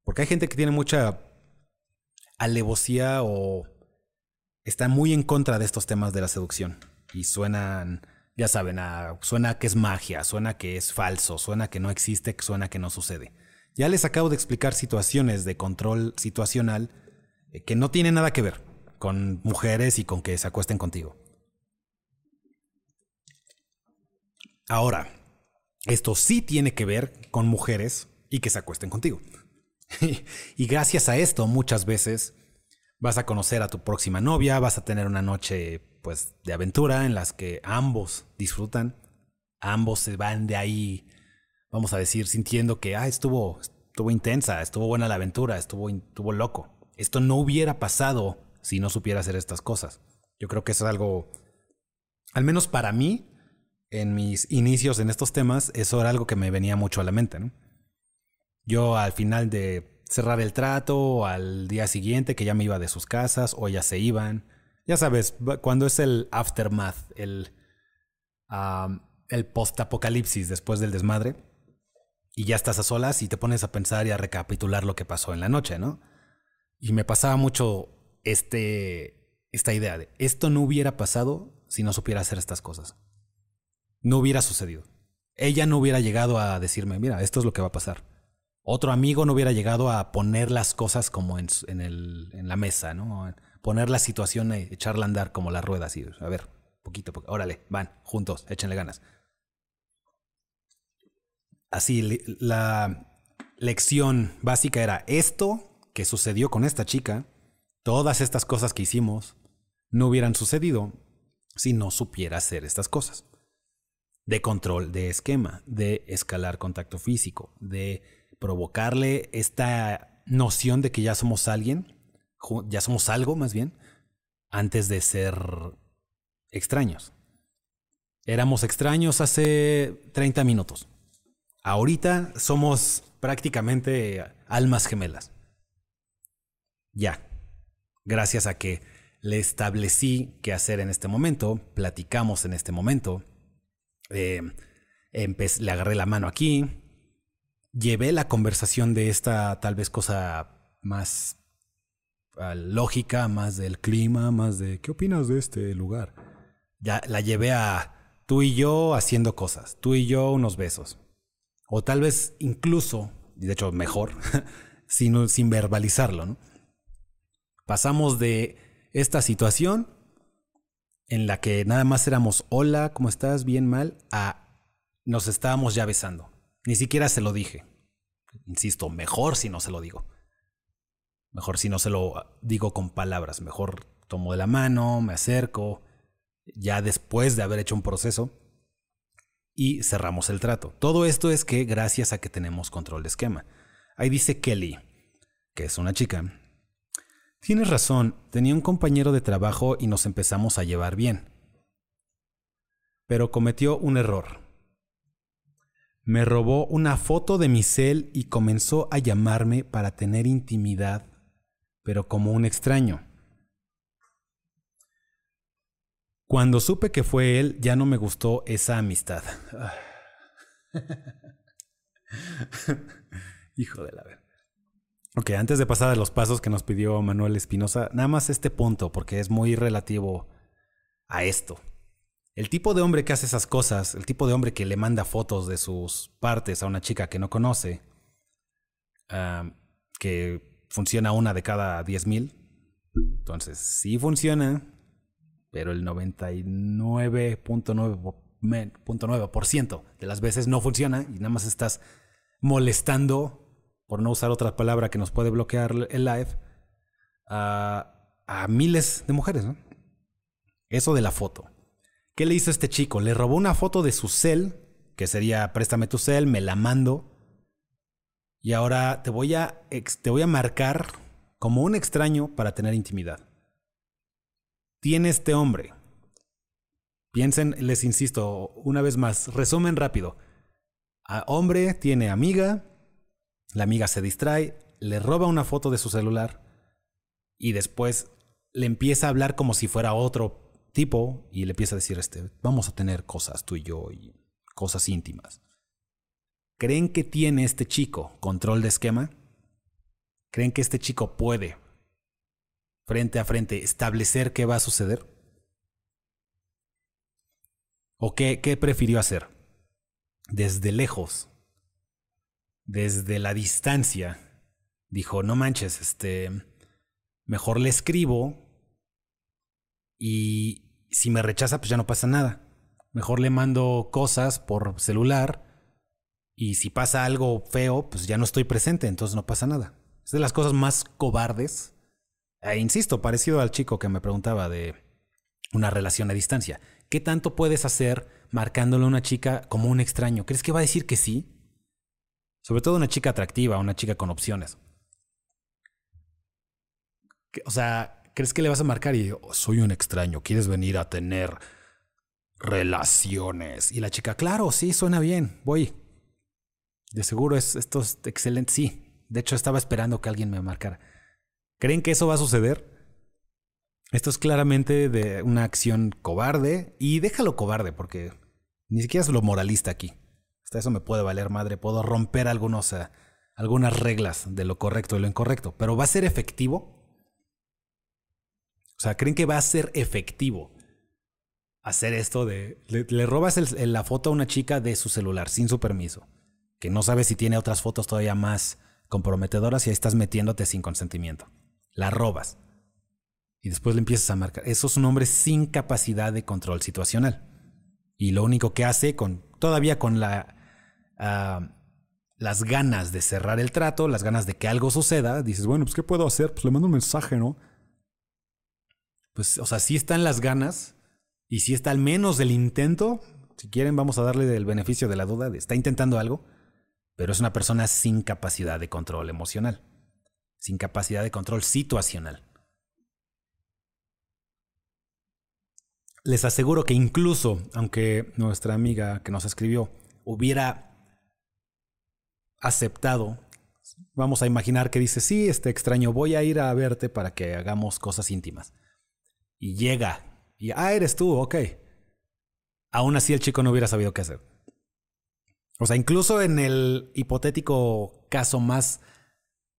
porque hay gente que tiene mucha alevosía o está muy en contra de estos temas de la seducción y suenan, ya saben, suena que es magia, suena que es falso, suena que no existe, suena que no sucede. Ya les acabo de explicar situaciones de control situacional eh, que no tienen nada que ver con mujeres y con que se acuesten contigo. Ahora, esto sí tiene que ver con mujeres y que se acuesten contigo. [LAUGHS] y gracias a esto muchas veces vas a conocer a tu próxima novia, vas a tener una noche pues de aventura en las que ambos disfrutan, ambos se van de ahí, vamos a decir, sintiendo que ah, estuvo estuvo intensa, estuvo buena la aventura, estuvo estuvo loco. Esto no hubiera pasado si no supiera hacer estas cosas. Yo creo que eso es algo al menos para mí en mis inicios en estos temas, eso era algo que me venía mucho a la mente, ¿no? Yo al final de cerrar el trato, al día siguiente que ya me iba de sus casas o ya se iban, ya sabes, cuando es el aftermath, el, el post-apocalipsis después del desmadre, y ya estás a solas y te pones a pensar y a recapitular lo que pasó en la noche, ¿no? Y me pasaba mucho este, esta idea de, esto no hubiera pasado si no supiera hacer estas cosas no hubiera sucedido. Ella no hubiera llegado a decirme, mira, esto es lo que va a pasar. Otro amigo no hubiera llegado a poner las cosas como en, en, la mesa, ¿no? Poner la situación, y echarla a andar como la rueda, así. A ver, poquito, poquito, órale, van, juntos, échenle ganas. Así, la lección básica era esto que sucedió con esta chica, todas estas cosas que hicimos, no hubieran sucedido si no supiera hacer estas cosas de control de esquema, de escalar contacto físico, de provocarle esta noción de que ya somos alguien, ya somos algo más bien, antes de ser extraños. Éramos extraños hace 30 minutos. Ahorita somos prácticamente almas gemelas. Ya. Gracias a que le establecí qué hacer en este momento, platicamos en este momento, eh, le agarré la mano aquí, llevé la conversación de esta tal vez cosa más ah, lógica, más del clima, más de ¿qué opinas de este lugar? Ya la llevé a tú y yo haciendo cosas, tú y yo unos besos. O tal vez incluso, y de hecho mejor, [LAUGHS] sin, sin verbalizarlo, ¿no? Pasamos de esta situación en la que nada más éramos hola, ¿cómo estás? Bien, mal, a nos estábamos ya besando. Ni siquiera se lo dije. Insisto, mejor si no se lo digo. Mejor si no se lo digo con palabras. Mejor tomo de la mano, me acerco, ya después de haber hecho un proceso, y cerramos el trato. Todo esto es que gracias a que tenemos control de esquema. Ahí dice Kelly, que es una chica, Tienes razón, tenía un compañero de trabajo y nos empezamos a llevar bien. Pero cometió un error. Me robó una foto de mi cel y comenzó a llamarme para tener intimidad, pero como un extraño. Cuando supe que fue él, ya no me gustó esa amistad. [LAUGHS] Hijo de la verdad. Ok, antes de pasar a los pasos que nos pidió Manuel Espinosa, nada más este punto, porque es muy relativo a esto. El tipo de hombre que hace esas cosas, el tipo de hombre que le manda fotos de sus partes a una chica que no conoce, ah, que funciona una de cada 10 mil, entonces sí funciona, pero el 99.9% de las veces no funciona y nada más estás molestando, por no usar otra palabra que nos puede bloquear el live, a, miles de mujeres. Eso de la foto. ¿Qué le hizo este chico? Le robó una foto de su cel, que sería préstame tu cel, me la mando. Y ahora te voy a, te voy a marcar como un extraño para tener intimidad. Tiene este hombre. Piensen, les insisto, una vez más, resumen rápido. Hombre tiene amiga, la amiga se distrae, le roba una foto de su celular y después le empieza a hablar como si fuera otro tipo y le empieza a decir, este, vamos a tener cosas tú y yo y cosas íntimas. ¿Creen que tiene este chico control de esquema? ¿Creen que este chico puede, frente a frente, establecer qué va a suceder? ¿O qué, prefirió hacer? Desde lejos, desde la distancia, dijo, no manches, este, mejor le escribo y si me rechaza, pues ya no pasa nada. Mejor le mando cosas por celular y si pasa algo feo, pues ya no estoy presente, entonces no pasa nada. Es de las cosas más cobardes. E insisto, parecido al chico que me preguntaba de una relación a distancia. ¿Qué tanto puedes hacer marcándole a una chica como un extraño? ¿Crees que va a decir que sí? Sobre todo una chica atractiva, una chica con opciones. O sea, ¿crees que le vas a marcar y oh, soy un extraño, quieres venir a tener relaciones? Y la chica, claro, sí, suena bien, voy. De seguro es, esto es excelente, sí. De hecho, estaba esperando que alguien me marcara. ¿Creen que eso va a suceder? Esto es claramente de una acción cobarde y déjalo cobarde porque ni siquiera es lo moralista aquí. Hasta eso me puede valer madre, puedo romper algunos, eh, algunas reglas de lo correcto y lo incorrecto, pero ¿va a ser efectivo? O sea, ¿creen que va a ser efectivo hacer esto de... Le, robas la foto a una chica de su celular sin su permiso, que no sabe si tiene otras fotos todavía más comprometedoras y ahí estás metiéndote sin consentimiento. La robas. Y después le empiezas a marcar. Eso es un hombre sin capacidad de control situacional. Y lo único que hace, con, todavía con ah, las ganas de cerrar el trato, las ganas de que algo suceda, dices, bueno, pues ¿qué puedo hacer? Pues le mando un mensaje, ¿no? Pues, o sea, sí están las ganas y sí está al menos el intento. Si quieren, vamos a darle el beneficio de la duda. está intentando algo pero es una persona sin capacidad de control emocional, sin capacidad de control situacional. Les aseguro que incluso, aunque nuestra amiga que nos escribió hubiera aceptado, vamos a imaginar que dice, sí, este extraño, voy a ir a verte para que hagamos cosas íntimas. Y llega, y, ah, eres tú, ok. Aún así el chico no hubiera sabido qué hacer. O sea, incluso en el hipotético caso más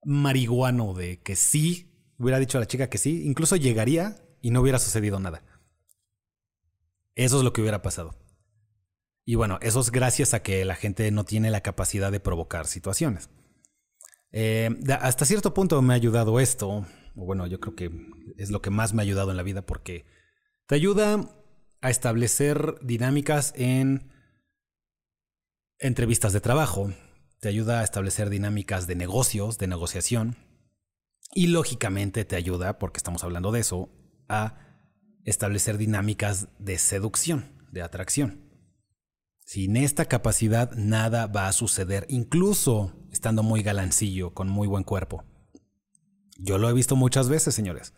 marihuano de que sí, hubiera dicho a la chica que sí, incluso llegaría y no hubiera sucedido nada. Eso es lo que hubiera pasado. Y bueno, eso es gracias a que la gente no tiene la capacidad de provocar situaciones. Eh, hasta cierto punto me ha ayudado esto, bueno, yo creo que es lo que más me ha ayudado en la vida porque te ayuda a establecer dinámicas en entrevistas de trabajo, te ayuda a establecer dinámicas de negocios, de negociación, y lógicamente te ayuda, porque estamos hablando de eso, a establecer dinámicas de seducción, de atracción. Sin esta capacidad nada va a suceder, incluso estando muy galancillo, con muy buen cuerpo. Yo lo he visto muchas veces, señores,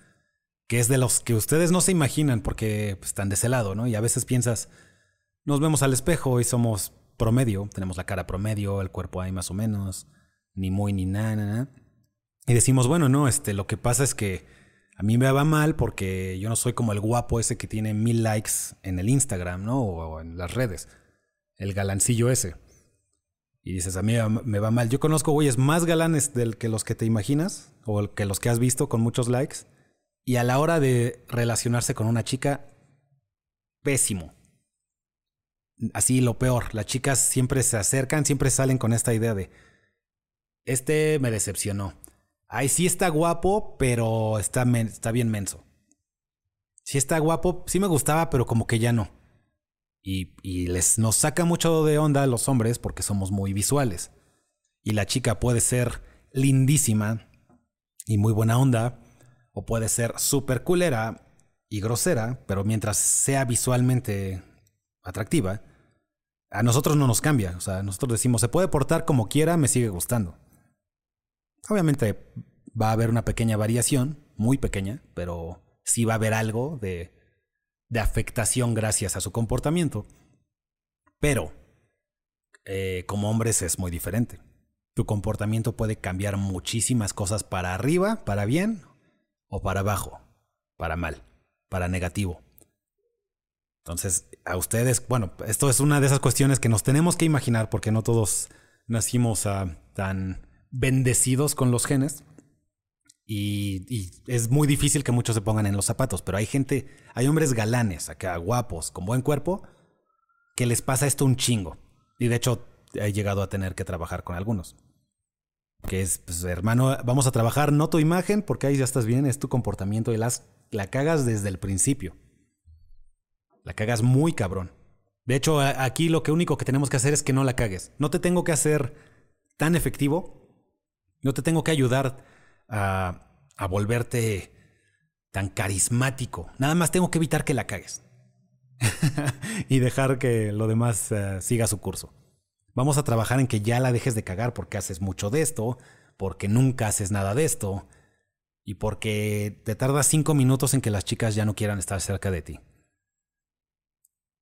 que es de los que ustedes no se imaginan porque pues, están de ese lado, ¿no? Y a veces piensas, nos vemos al espejo y somos promedio, tenemos la cara promedio, el cuerpo ahí más o menos, ni muy ni nada, nada. Y decimos, bueno, no, este, lo que pasa es que a mí me va mal porque yo no soy como el guapo ese que tiene mil likes en el Instagram, ¿no? O, en las redes. El galancillo ese. Y dices, a mí me va mal. Yo conozco güeyes más galanes del que los que te imaginas, o que los que has visto con muchos likes. Y a la hora de relacionarse con una chica, pésimo. Así lo peor. Las chicas siempre se acercan, siempre salen con esta idea de, este me decepcionó. Ay, sí está guapo, pero está, está bien menso. Sí está guapo, sí me gustaba, pero como que ya no. Y, y les, nos saca mucho de onda los hombres porque somos muy visuales. Y la chica puede ser lindísima y muy buena onda, o puede ser súper culera y grosera, pero mientras sea visualmente atractiva, a nosotros no nos cambia. O sea, nosotros decimos, se puede portar como quiera, me sigue gustando. Obviamente va a haber una pequeña variación, muy pequeña, pero sí va a haber algo de, de afectación gracias a su comportamiento. Pero eh, como hombres es muy diferente. Tu comportamiento puede cambiar muchísimas cosas para arriba, para bien, o para abajo, para mal, para negativo. Entonces, a ustedes, bueno, esto es una de esas cuestiones que nos tenemos que imaginar porque no todos nacimos ah, tan bendecidos con los genes. Y, es muy difícil que muchos se pongan en los zapatos, pero hay gente, hay hombres galanes, acá guapos, con buen cuerpo, que les pasa esto un chingo. Y de hecho, he llegado a tener que trabajar con algunos. Que es, pues, hermano, vamos a trabajar no tu imagen, porque ahí ya estás bien, es tu comportamiento y las, la cagas desde el principio. La cagas muy cabrón. De hecho, aquí lo que único que tenemos que hacer es que no la cagues. No te tengo que hacer tan efectivo no te tengo que ayudar a, volverte tan carismático. Nada más tengo que evitar que la cagues. [LAUGHS] y dejar que lo demás eh, siga su curso. Vamos a trabajar en que ya la dejes de cagar porque haces mucho de esto, porque nunca haces nada de esto y porque te tardas cinco minutos en que las chicas ya no quieran estar cerca de ti.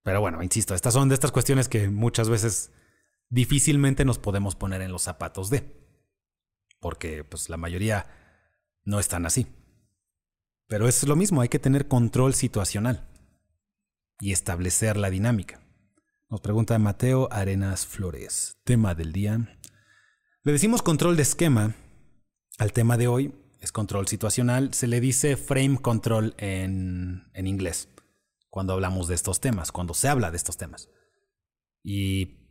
Pero bueno, insisto, estas son de estas cuestiones que muchas veces difícilmente nos podemos poner en los zapatos de porque pues la mayoría no están así. Pero es lo mismo, hay que tener control situacional y establecer la dinámica. Nos pregunta Mateo Arenas Flores, tema del día. Le decimos control de esquema al tema de hoy, es control situacional, se le dice frame control en, en inglés, cuando hablamos de estos temas, cuando se habla de estos temas. Y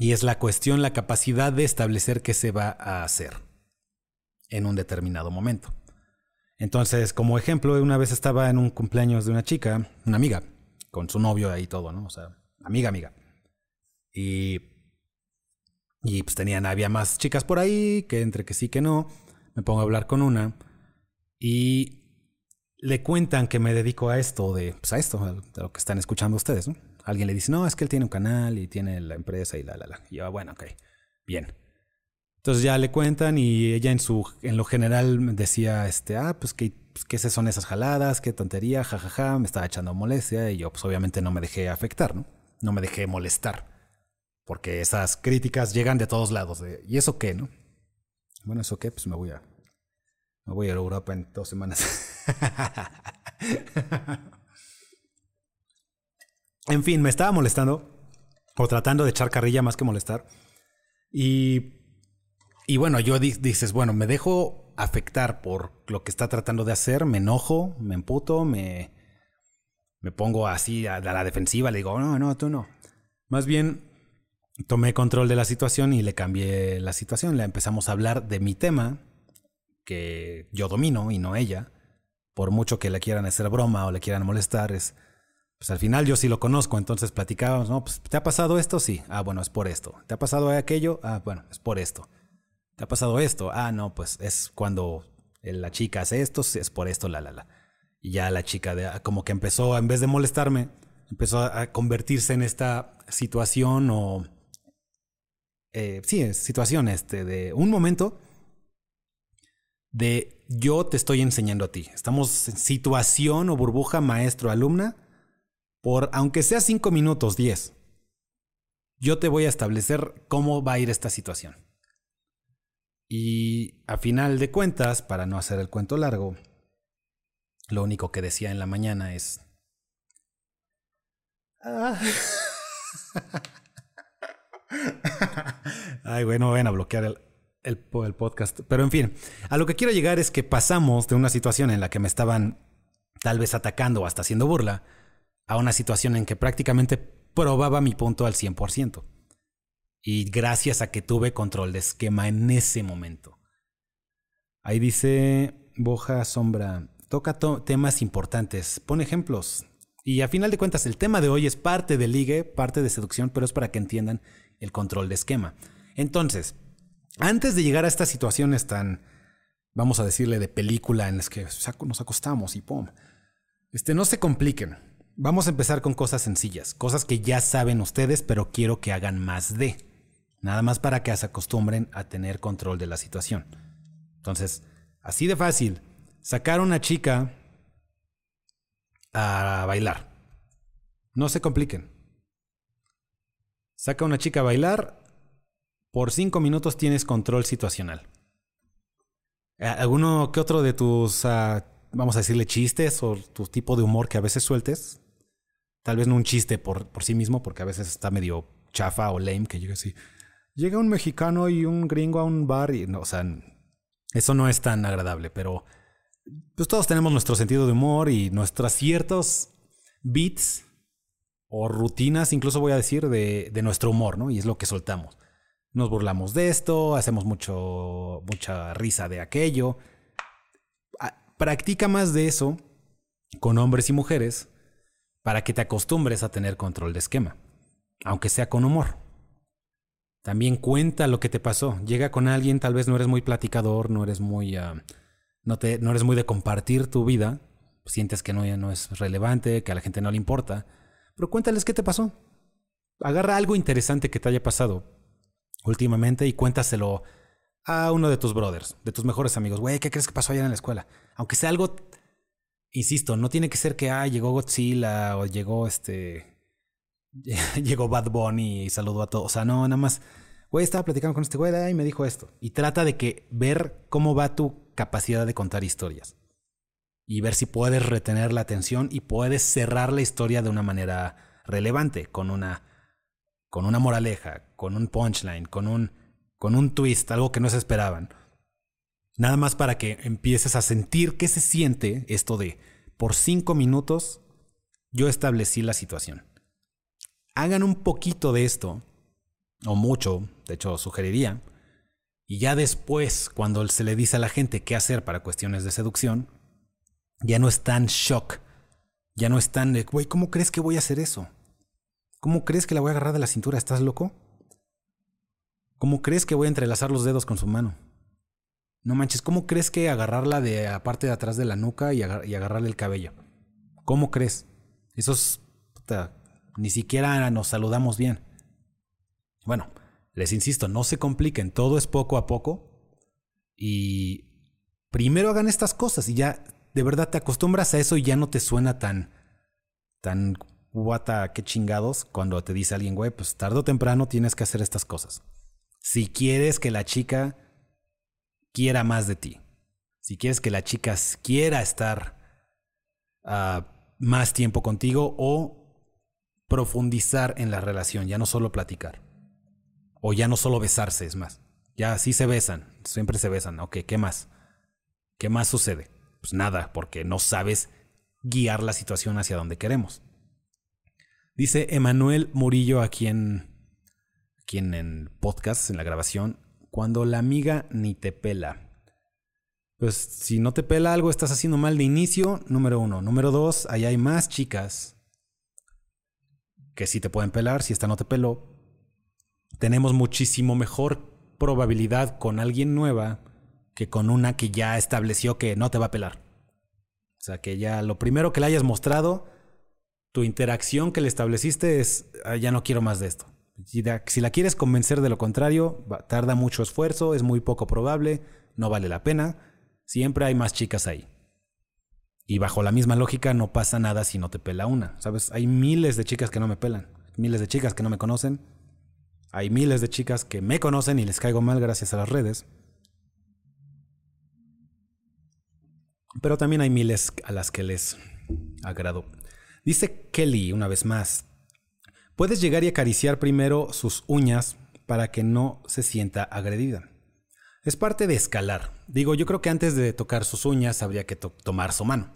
y es la cuestión, la capacidad de establecer qué se va a hacer en un determinado momento. Entonces, como ejemplo, una vez estaba en un cumpleaños de una chica, una amiga, con su novio ahí todo, ¿no? O sea, amiga, amiga. Y, y pues tenían, había más chicas por ahí, que entre que sí que no, me pongo a hablar con una y le cuentan que me dedico a esto, de, pues a esto, a lo que están escuchando ustedes, ¿no? alguien le dice, no, es que él tiene un canal y tiene la empresa y la, la, la. Y yo, bueno, ok, bien. Entonces ya le cuentan y ella en su, en lo general decía, este, ah, pues qué, pues, qué son esas jaladas, qué tontería, jajaja, me estaba echando molestia y yo pues obviamente no me dejé afectar, ¿no? No me dejé molestar. Porque esas críticas llegan de todos lados. ¿Y eso qué, no? Bueno, ¿eso qué? Pues me voy a, me voy a Europa en dos semanas. [LAUGHS] [LAUGHS] En fin, me estaba molestando o tratando de echar carrilla más que molestar. Y, y bueno, yo dices, bueno, me dejo afectar por lo que está tratando de hacer, me enojo, me emputo, me, me pongo así a, la defensiva, le digo, no, no, tú no. Más bien tomé control de la situación y le cambié la situación. Le empezamos a hablar de mi tema, que yo domino y no ella. Por mucho que le quieran hacer broma o le quieran molestar, es pues al final yo sí lo conozco, entonces platicábamos, ¿no? Pues, ¿te ha pasado esto? Sí. Ah, bueno, es por esto. ¿Te ha pasado aquello? Ah, bueno, es por esto. ¿Te ha pasado esto? Ah, no, pues es cuando la chica hace esto, es por esto, la, la, la. Y ya la chica de, como que empezó, en vez de molestarme, empezó a convertirse en esta situación o... Eh, sí, situación este, de un momento de yo te estoy enseñando a ti. Estamos en situación o burbuja maestro-alumna por, aunque sea cinco minutos, diez, yo te voy a establecer cómo va a ir esta situación. Y a final de cuentas, para no hacer el cuento largo, lo único que decía en la mañana es... Ah". [LAUGHS] Ay, bueno, ven a bloquear el, el, podcast. Pero en fin, a lo que quiero llegar es que pasamos de una situación en la que me estaban tal vez atacando o hasta haciendo burla a una situación en que prácticamente probaba mi punto al 100%. Y gracias a que tuve control de esquema en ese momento. Ahí dice Boja Sombra, toca temas importantes, pone ejemplos. Y a final de cuentas, el tema de hoy es parte de ligue, parte de seducción, pero es para que entiendan el control de esquema. Entonces, antes de llegar a estas situaciones tan, vamos a decirle, de película en las que nos acostamos y pum, este, no se compliquen. Vamos a empezar con cosas sencillas, cosas que ya saben ustedes, pero quiero que hagan más de. Nada más para que se acostumbren a tener control de la situación. Entonces, así de fácil, sacar a una chica a bailar. No se compliquen. Saca a una chica a bailar, por cinco minutos tienes control situacional. ¿Alguno que otro de tus, ah, vamos a decirle, chistes o tu tipo de humor que a veces sueltes? Tal vez no un chiste por, por sí mismo, porque a veces está medio chafa o lame que llega así. Llega un mexicano y un gringo a un bar y o sea, eso no es tan agradable, pero pues todos tenemos nuestro sentido de humor y nuestros ciertos beats o rutinas, incluso voy a decir, de, de, nuestro humor, ¿no? Y es lo que soltamos. Nos burlamos de esto, hacemos mucho, mucha risa de aquello. Ah, practica más de eso con hombres y mujeres para que te acostumbres a tener control de esquema, aunque sea con humor. También cuenta lo que te pasó. Llega con alguien, tal vez no eres muy platicador, no eres muy, ah, no, te, no eres muy de compartir tu vida, sientes que no, no es relevante, que a la gente no le importa, pero cuéntales qué te pasó. Agarra algo interesante que te haya pasado últimamente y cuéntaselo a uno de tus brothers, de tus mejores amigos. Güey, ¿qué crees que pasó allá en la escuela? Aunque sea algo, insisto, no tiene que ser que, ah, llegó Godzilla o llegó este [LAUGHS] llegó Bad Bunny y saludó a todos. O sea, no, nada más, güey, estaba platicando con este güey y me dijo esto. Y trata de que ver cómo va tu capacidad de contar historias. Y ver si puedes retener la atención y puedes cerrar la historia de una manera relevante, con una, con una moraleja, con un punchline, con un, con un twist, algo que no se esperaban. Nada más para que empieces a sentir qué se siente esto de, por cinco minutos, yo establecí la situación hagan un poquito de esto, o mucho, de hecho sugeriría, y ya después, cuando se le dice a la gente qué hacer para cuestiones de seducción, ya no es tan shock, ya no es tan de, güey, ¿cómo crees que voy a hacer eso? ¿Cómo crees que la voy a agarrar de la cintura? ¿Estás loco? ¿Cómo crees que voy a entrelazar los dedos con su mano? No manches, ¿cómo crees que agarrarla de la parte de atrás de la nuca y, agarrarle el cabello? ¿Cómo crees? Eso es ni siquiera nos saludamos bien. Bueno, les insisto, no se compliquen, todo es poco a poco. Y primero hagan estas cosas y ya de verdad te acostumbras a eso y ya no te suena tan, tan guata, qué chingados, cuando te dice alguien, güey, pues tarde o temprano tienes que hacer estas cosas. Si quieres que la chica quiera más de ti, si quieres que la chica quiera estar ah, más tiempo contigo o profundizar en la relación, ya no solo platicar. O ya no solo besarse, es más. Ya sí se besan, siempre se besan. Ok, ¿qué más? ¿Qué más sucede? Pues nada, porque no sabes guiar la situación hacia donde queremos. Dice Emanuel Murillo aquí en, aquí en podcast, en la grabación, cuando la amiga ni te pela. Pues si no te pela algo, estás haciendo mal de inicio, número uno. Número dos, ahí hay más chicas que sí te pueden pelar, si esta no te peló, tenemos muchísimo mejor probabilidad con alguien nueva que con una que ya estableció que no te va a pelar. O sea, que ya lo primero que le hayas mostrado, tu interacción que le estableciste es, ah, ya no quiero más de esto. Si la quieres convencer de lo contrario, tarda mucho esfuerzo, es muy poco probable, no vale la pena. Siempre hay más chicas ahí. Y bajo la misma lógica no pasa nada si no te pela una. ¿Sabes? Hay miles de chicas que no me pelan. Miles de chicas que no me conocen. Hay miles de chicas que me conocen y les caigo mal gracias a las redes. Pero también hay miles a las que les agrado. Dice Kelly una vez más. Puedes llegar y acariciar primero sus uñas para que no se sienta agredida. Es parte de escalar. Digo, yo creo que antes de tocar sus uñas habría que tomar su mano.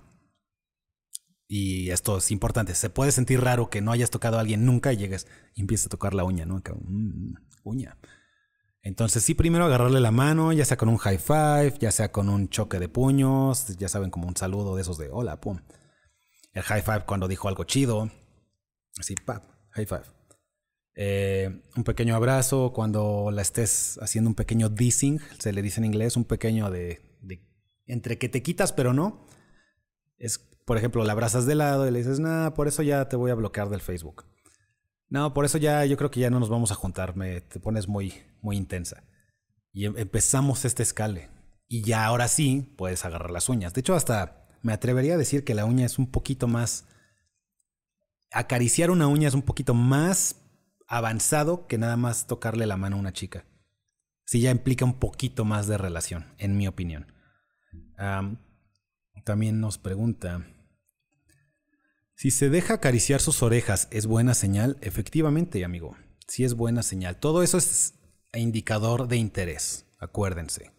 Y esto es importante. Se puede sentir raro que no hayas tocado a alguien nunca y llegues y empieces a tocar la uña, ¿no? Mm, uña. Entonces sí, primero agarrarle la mano, ya sea con un high five, ya sea con un choque de puños, ya saben, como un saludo de esos de hola, pum. El high five cuando dijo algo chido. Así, pap, high five. Eh, un pequeño abrazo cuando la estés haciendo un pequeño dissing, se le dice en inglés, un pequeño de, de entre que te quitas pero no. Es, por ejemplo, la abrazas de lado y le dices, nada, por eso ya te voy a bloquear del Facebook. No, por eso ya yo creo que ya no nos vamos a juntar, me, te pones muy, muy intensa. Y em, empezamos este escale. Y ya ahora sí puedes agarrar las uñas. De hecho, hasta me atrevería a decir que la uña es un poquito más... Acariciar una uña es un poquito más avanzado que nada más tocarle la mano a una chica. Sí, ya implica un poquito más de relación, en mi opinión. también nos pregunta, si se deja acariciar sus orejas, ¿es buena señal? Efectivamente, amigo, sí es buena señal. Todo eso es indicador de interés, acuérdense.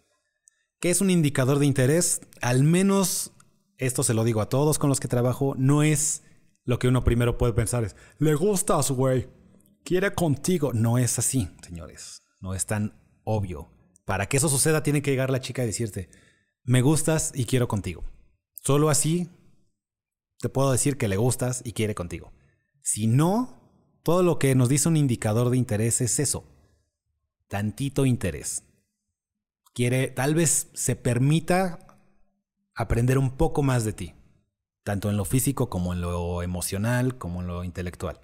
¿Qué es un indicador de interés? Al menos, esto se lo digo a todos con los que trabajo, no es lo que uno primero puede pensar, es, le gustas, güey, quiere contigo. No es así, señores, no es tan obvio. Para que eso suceda, tiene que llegar la chica y decirte, me gustas y quiero contigo. Solo así te puedo decir que le gustas y quiere contigo. Si no, todo lo que nos dice un indicador de interés es eso. Tantito interés. Quiere, tal vez se permita aprender un poco más de ti, tanto en lo físico como en lo emocional, como en lo intelectual.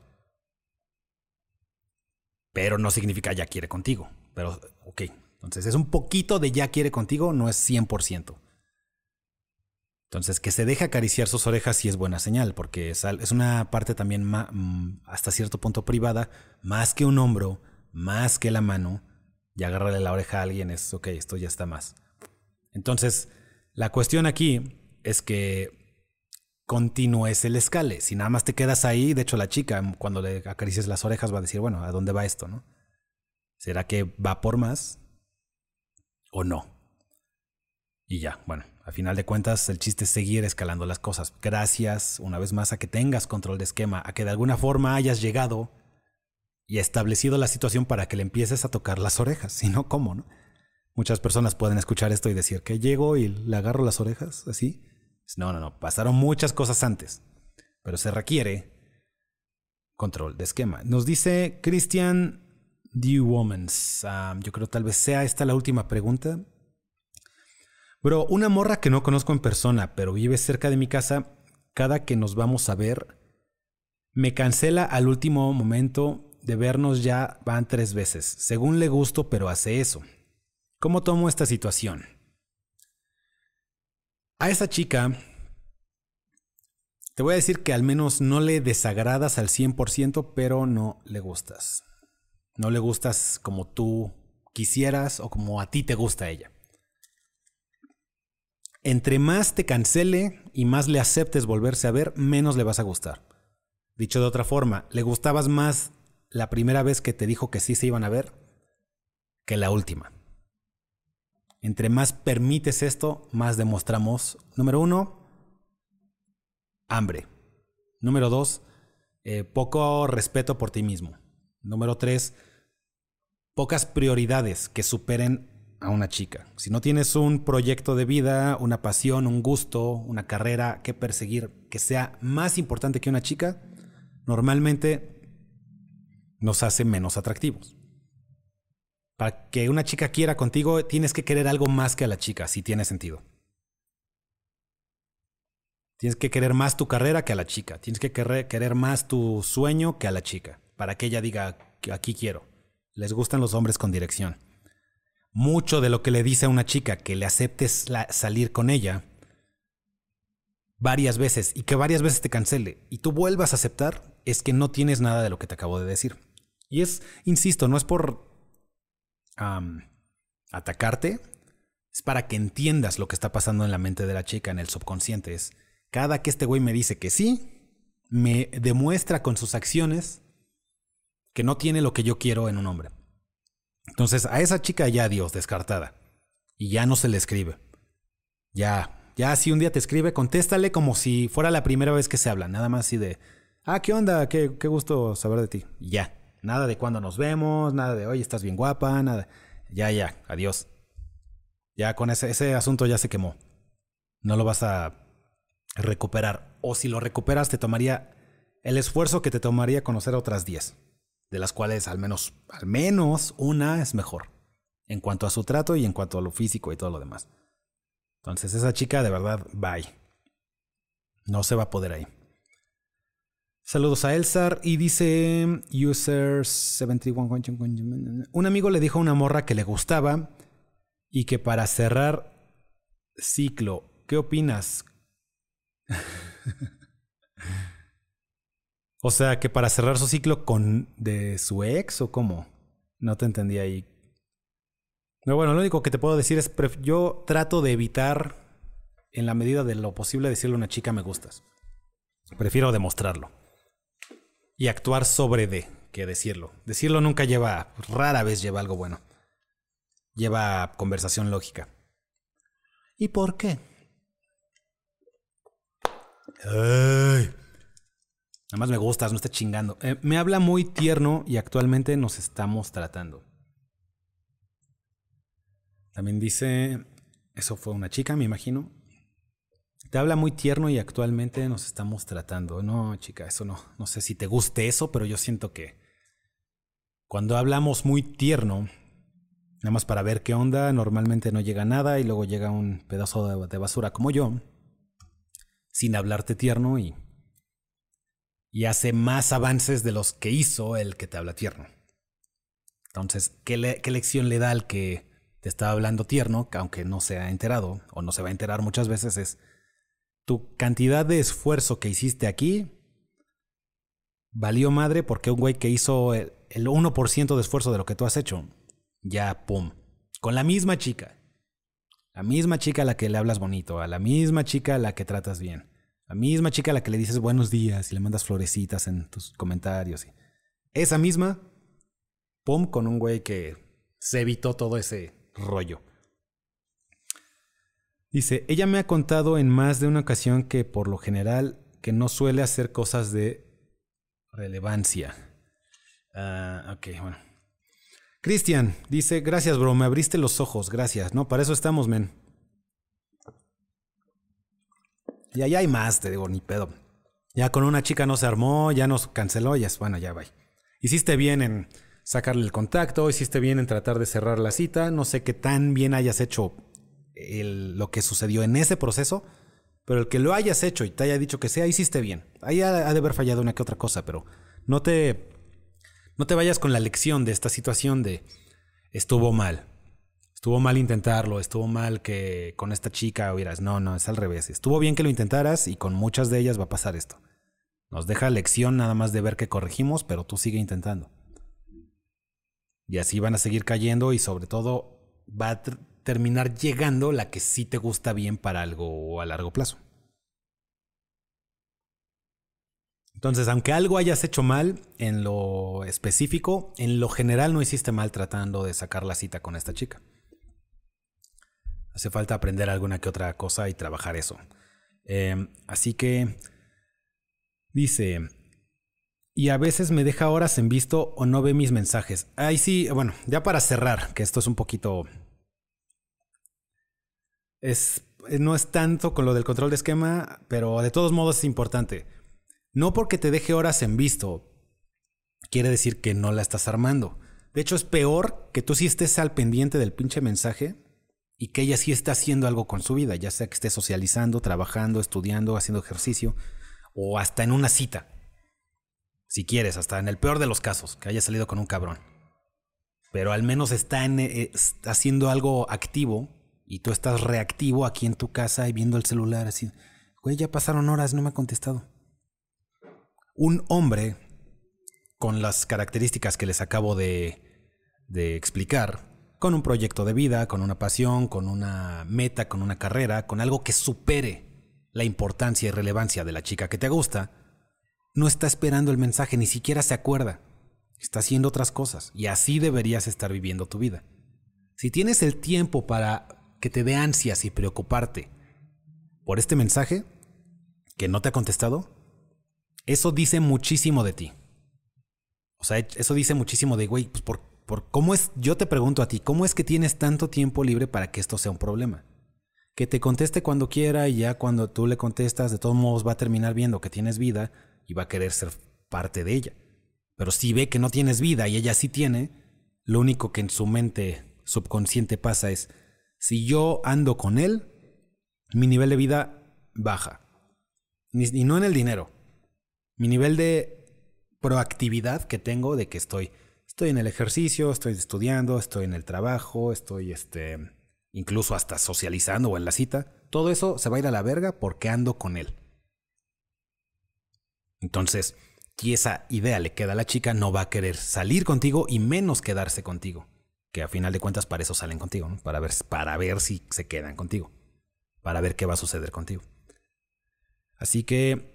Pero no significa ya quiere contigo. Pero, ok, entonces es un poquito de ya quiere contigo, no es 100%. Entonces, que se deje acariciar sus orejas sí es buena señal, porque es, una parte también mm, hasta cierto punto privada, más que un hombro, más que la mano, y agarrarle la oreja a alguien es, ok, esto ya está más. Entonces, la cuestión aquí es que continúes el escale. Si nada más te quedas ahí, de hecho la chica cuando le acaricies las orejas va a decir, bueno, ¿a dónde va esto? ¿no? ¿Será que va por más o no? Y ya, bueno, a final de cuentas, el chiste es seguir escalando las cosas. Gracias, una vez más, a que tengas control de esquema, a que de alguna forma hayas llegado y establecido la situación para que le empieces a tocar las orejas. [LAUGHS] Si no, ¿cómo? No? Muchas personas pueden escuchar esto y decir que llego y le agarro las orejas así. No, no, no. Pasaron muchas cosas antes. Pero se requiere control de esquema. Nos dice Christian D. Womans. Ah, yo creo tal vez sea esta la última pregunta. Bro, una morra que no conozco en persona, pero vive cerca de mi casa, cada que nos vamos a ver, me cancela al último momento de vernos ya van tres veces. Según le gusto, pero hace eso. ¿Cómo tomo esta situación? A esa chica, te voy a decir que al menos no le desagradas al 100%, pero no le gustas. No le gustas como tú quisieras o como a ti te gusta ella. Entre más te cancele y más le aceptes volverse a ver, menos le vas a gustar. Dicho de otra forma, le gustabas más la primera vez que te dijo que sí se iban a ver que la última. Entre más permites esto, más demostramos, número uno, hambre. Número dos, eh, poco respeto por ti mismo. Número tres, pocas prioridades que superen a una chica. Si no tienes un proyecto de vida, una pasión, un gusto, una carrera que perseguir que sea más importante que una chica, normalmente nos hace menos atractivos. Para que una chica quiera contigo, tienes que querer algo más que a la chica, si tiene sentido. Tienes que querer más tu carrera que a la chica. Tienes que querer más tu sueño que a la chica. Para que ella diga, aquí quiero. Les gustan los hombres con dirección mucho de lo que le dice a una chica que le aceptes salir con ella varias veces y que varias veces te cancele y tú vuelvas a aceptar, es que no tienes nada de lo que te acabo de decir. Y es, insisto, no es por atacarte, es para que entiendas lo que está pasando en la mente de la chica, en el subconsciente. Es cada que este güey me dice que sí, me demuestra con sus acciones que no tiene lo que yo quiero en un hombre. Entonces a esa chica ya Dios descartada. Y ya no se le escribe. Ya Ya si un día te escribe, contéstale como si fuera la primera vez que se habla. Nada más así de, ah, ¿qué onda? Qué, qué gusto saber de ti. Ya. Nada de cuándo nos vemos, nada de, oye, estás bien guapa, nada. Ya, ya, adiós. Ya con ese, ese asunto ya se quemó. No lo vas a recuperar. O si lo recuperas, te tomaría el esfuerzo que te tomaría conocer a otras 10. De las cuales al menos, al menos una es mejor. En cuanto a su trato y en cuanto a lo físico y todo lo demás. Entonces esa chica de verdad, bye. No se va a poder ahí. Saludos a Elsar y dice user 71 un amigo le dijo a una morra que le gustaba y que para cerrar ciclo, ¿qué opinas? [LAUGHS] o sea, que para cerrar su ciclo con de su ex o cómo? No te entendí ahí. No, bueno, lo único que te puedo decir es yo trato de evitar en la medida de lo posible decirle a una chica me gustas. Prefiero demostrarlo y actuar sobre de que decirlo. Decirlo nunca lleva, rara vez lleva algo bueno. Lleva conversación lógica. ¿Y por qué? Ay. Nada más me gustas, no esté chingando. Eh, me habla muy tierno y actualmente nos estamos tratando. También dice, eso fue una chica, me imagino. Te habla muy tierno y actualmente nos estamos tratando. No, chica, eso no. No sé si te guste eso, pero yo siento que cuando hablamos muy tierno, nada más para ver qué onda, normalmente no llega nada y luego llega un pedazo de, basura como yo, sin hablarte tierno y, y hace más avances de los que hizo el que te habla tierno. Entonces, ¿qué, ¿qué lección le da al que te está hablando tierno, que aunque no se ha enterado o no se va a enterar muchas veces, es tu cantidad de esfuerzo que hiciste aquí valió madre porque un güey que hizo el, 1% de esfuerzo de lo que tú has hecho, ya, pum, con la misma chica, la misma chica a la que le hablas bonito, a la misma chica a la que tratas bien, la misma chica a la que le dices buenos días y le mandas florecitas en tus comentarios. Esa misma, pum, con un güey que se evitó todo ese rollo. Dice, ella me ha contado en más de una ocasión que por lo general que no suele hacer cosas de relevancia. Ah, ok, bueno. Cristian dice, gracias bro, me abriste los ojos, gracias. No, para eso estamos, men. Y allá hay más, te digo, ni pedo. Ya con una chica no se armó, ya nos canceló, ya es, bueno, ya va. Hiciste bien en sacarle el contacto, hiciste bien en tratar de cerrar la cita, no sé qué tan bien hayas hecho lo que sucedió en ese proceso, pero el que lo hayas hecho y te haya dicho que sea, hiciste bien. Ahí ha, de haber fallado una que otra cosa, pero no te, no te vayas con la lección de esta situación de estuvo mal. Estuvo mal intentarlo, estuvo mal que con esta chica hubieras. No, no, es al revés. Estuvo bien que lo intentaras y con muchas de ellas va a pasar esto. Nos deja lección nada más de ver que corregimos, pero tú sigue intentando. Y así van a seguir cayendo y sobre todo va a terminar llegando la que sí te gusta bien para algo a largo plazo. Entonces, aunque algo hayas hecho mal en lo específico, en lo general no hiciste mal tratando de sacar la cita con esta chica. Hace falta aprender alguna que otra cosa y trabajar eso. Em, así que dice, y a veces me deja horas en visto o no ve mis mensajes. Ay, sí, bueno, ya para cerrar, que esto es un poquito es, eh, no es tanto con lo del control de esquema, pero de todos modos es importante. No porque te deje horas en visto, quiere decir que no la estás armando. De hecho, es peor que tú sí estés al pendiente del pinche mensaje y que ella sí está haciendo algo con su vida, ya sea que esté socializando, trabajando, estudiando, haciendo ejercicio o hasta en una cita. Si quieres, hasta en el peor de los casos, que haya salido con un cabrón. Pero al menos está, en, eh, haciendo algo activo y tú estás reactivo aquí en tu casa y viendo el celular así, güey, ya pasaron horas, no me ha contestado. Un hombre con las características que les acabo de, de explicar, con un proyecto de vida, con una pasión, con una meta, con una carrera, con algo que supere la importancia y relevancia de la chica que te gusta, no está esperando el mensaje, ni siquiera se acuerda. Está haciendo otras cosas y así deberías estar viviendo tu vida. Si tienes el tiempo para que te dé ansias y preocuparte por este mensaje que no te ha contestado, eso dice muchísimo de ti. O sea, eso dice muchísimo de, güey, pues por, por cómo es, yo te pregunto a ti, ¿cómo es que tienes tanto tiempo libre para que esto sea un problema? Que te conteste cuando quiera y ya cuando tú le contestas, de todos modos va a terminar viendo que tienes vida y va a querer ser parte de ella. Pero si ve que no tienes vida y ella sí tiene, lo único que en su mente subconsciente pasa es, si yo ando con él, mi nivel de vida baja. Y no en el dinero. Mi nivel de proactividad que tengo de que estoy, estoy en el ejercicio, estoy estudiando, estoy en el trabajo, estoy este, incluso hasta socializando o en la cita, todo eso se va a ir a la verga porque ando con él. Entonces, si esa idea le queda a la chica, no va a querer salir contigo y menos quedarse contigo. Que a final de cuentas para eso salen contigo, para, ver, para ver si se quedan contigo. Para ver qué va a suceder contigo. Así que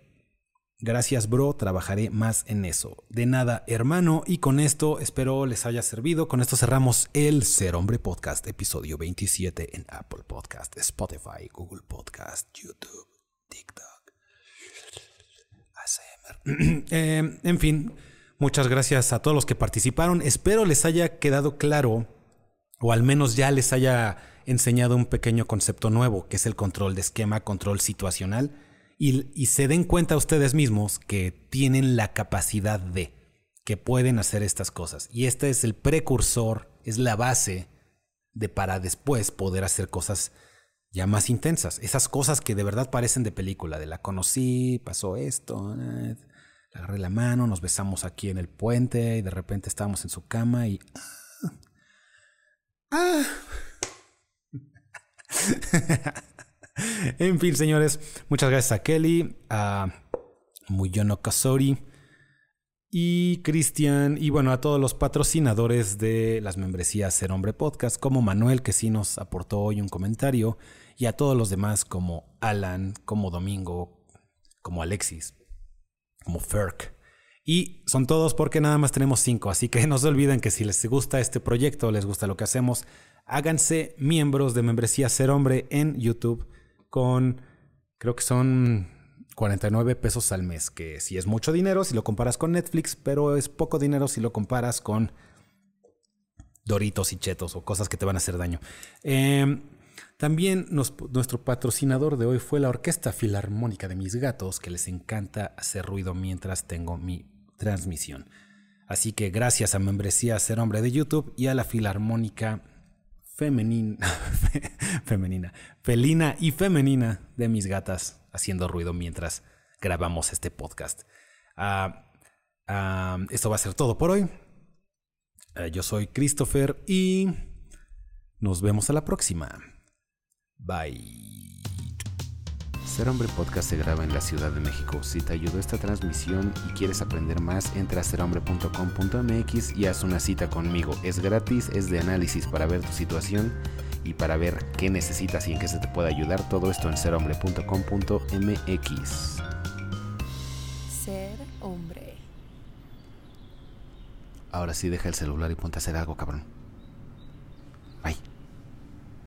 Gracias, bro, trabajaré más en eso. De nada, hermano, y con esto espero les haya servido. Con esto cerramos el Ser Hombre Podcast, episodio 27 en Apple Podcast, Spotify, Google Podcast, YouTube, TikTok. [CLEARS THROAT] Eh, en fin, muchas gracias a todos los que participaron. Espero les haya quedado claro, o al menos ya les haya enseñado un pequeño concepto nuevo, que es el control de esquema, control situacional y, se den cuenta ustedes mismos que tienen la capacidad de, que pueden hacer estas cosas. Y este es el precursor, es la base de para después poder hacer cosas ya más intensas. Esas cosas que de verdad parecen de película, de la conocí, pasó esto, agarré la mano, nos besamos aquí en el puente y de repente estábamos en su cama y... ¡Ah! [LAUGHS] en fin, señores, muchas gracias a Kelly, a Muyono Kasori y Cristian y bueno, a todos los patrocinadores de las membresías Ser Hombre Podcast, como Manuel, que sí nos aportó hoy un comentario, y a todos los demás como Alan, como Domingo, como Alexis, como Ferk. Y son todos porque nada más tenemos cinco, así que [LAUGHS] no se olviden que si les gusta este proyecto, les gusta lo que hacemos, háganse miembros de membresía Ser Hombre en YouTube con, creo que son 49 pesos al mes, que si es mucho dinero si lo comparas con Netflix, pero es poco dinero si lo comparas con Doritos y Chetos o cosas que te van a hacer daño. Em, también nuestro patrocinador de hoy fue la Orquesta Filarmónica de mis gatos, que les encanta hacer ruido mientras tengo mi transmisión. Así que gracias a Membresía Ser Hombre de YouTube y a la Filarmónica femenina, [LAUGHS] femenina, felina y femenina de mis gatas haciendo ruido mientras grabamos este podcast. Ah, ah, esto va a ser todo por hoy. Eh, yo soy Christopher y nos vemos a la próxima. Bye. Ser Hombre Podcast se graba en la Ciudad de México. Si te ayudó esta transmisión y quieres aprender más, entra a serhombre.com.mx y haz una cita conmigo. Es gratis, es de análisis para ver tu situación y para ver qué necesitas y en qué se te puede ayudar. Todo esto en serhombre.com.mx. Ser hombre. Ahora sí, deja el celular y ponte a hacer algo, cabrón.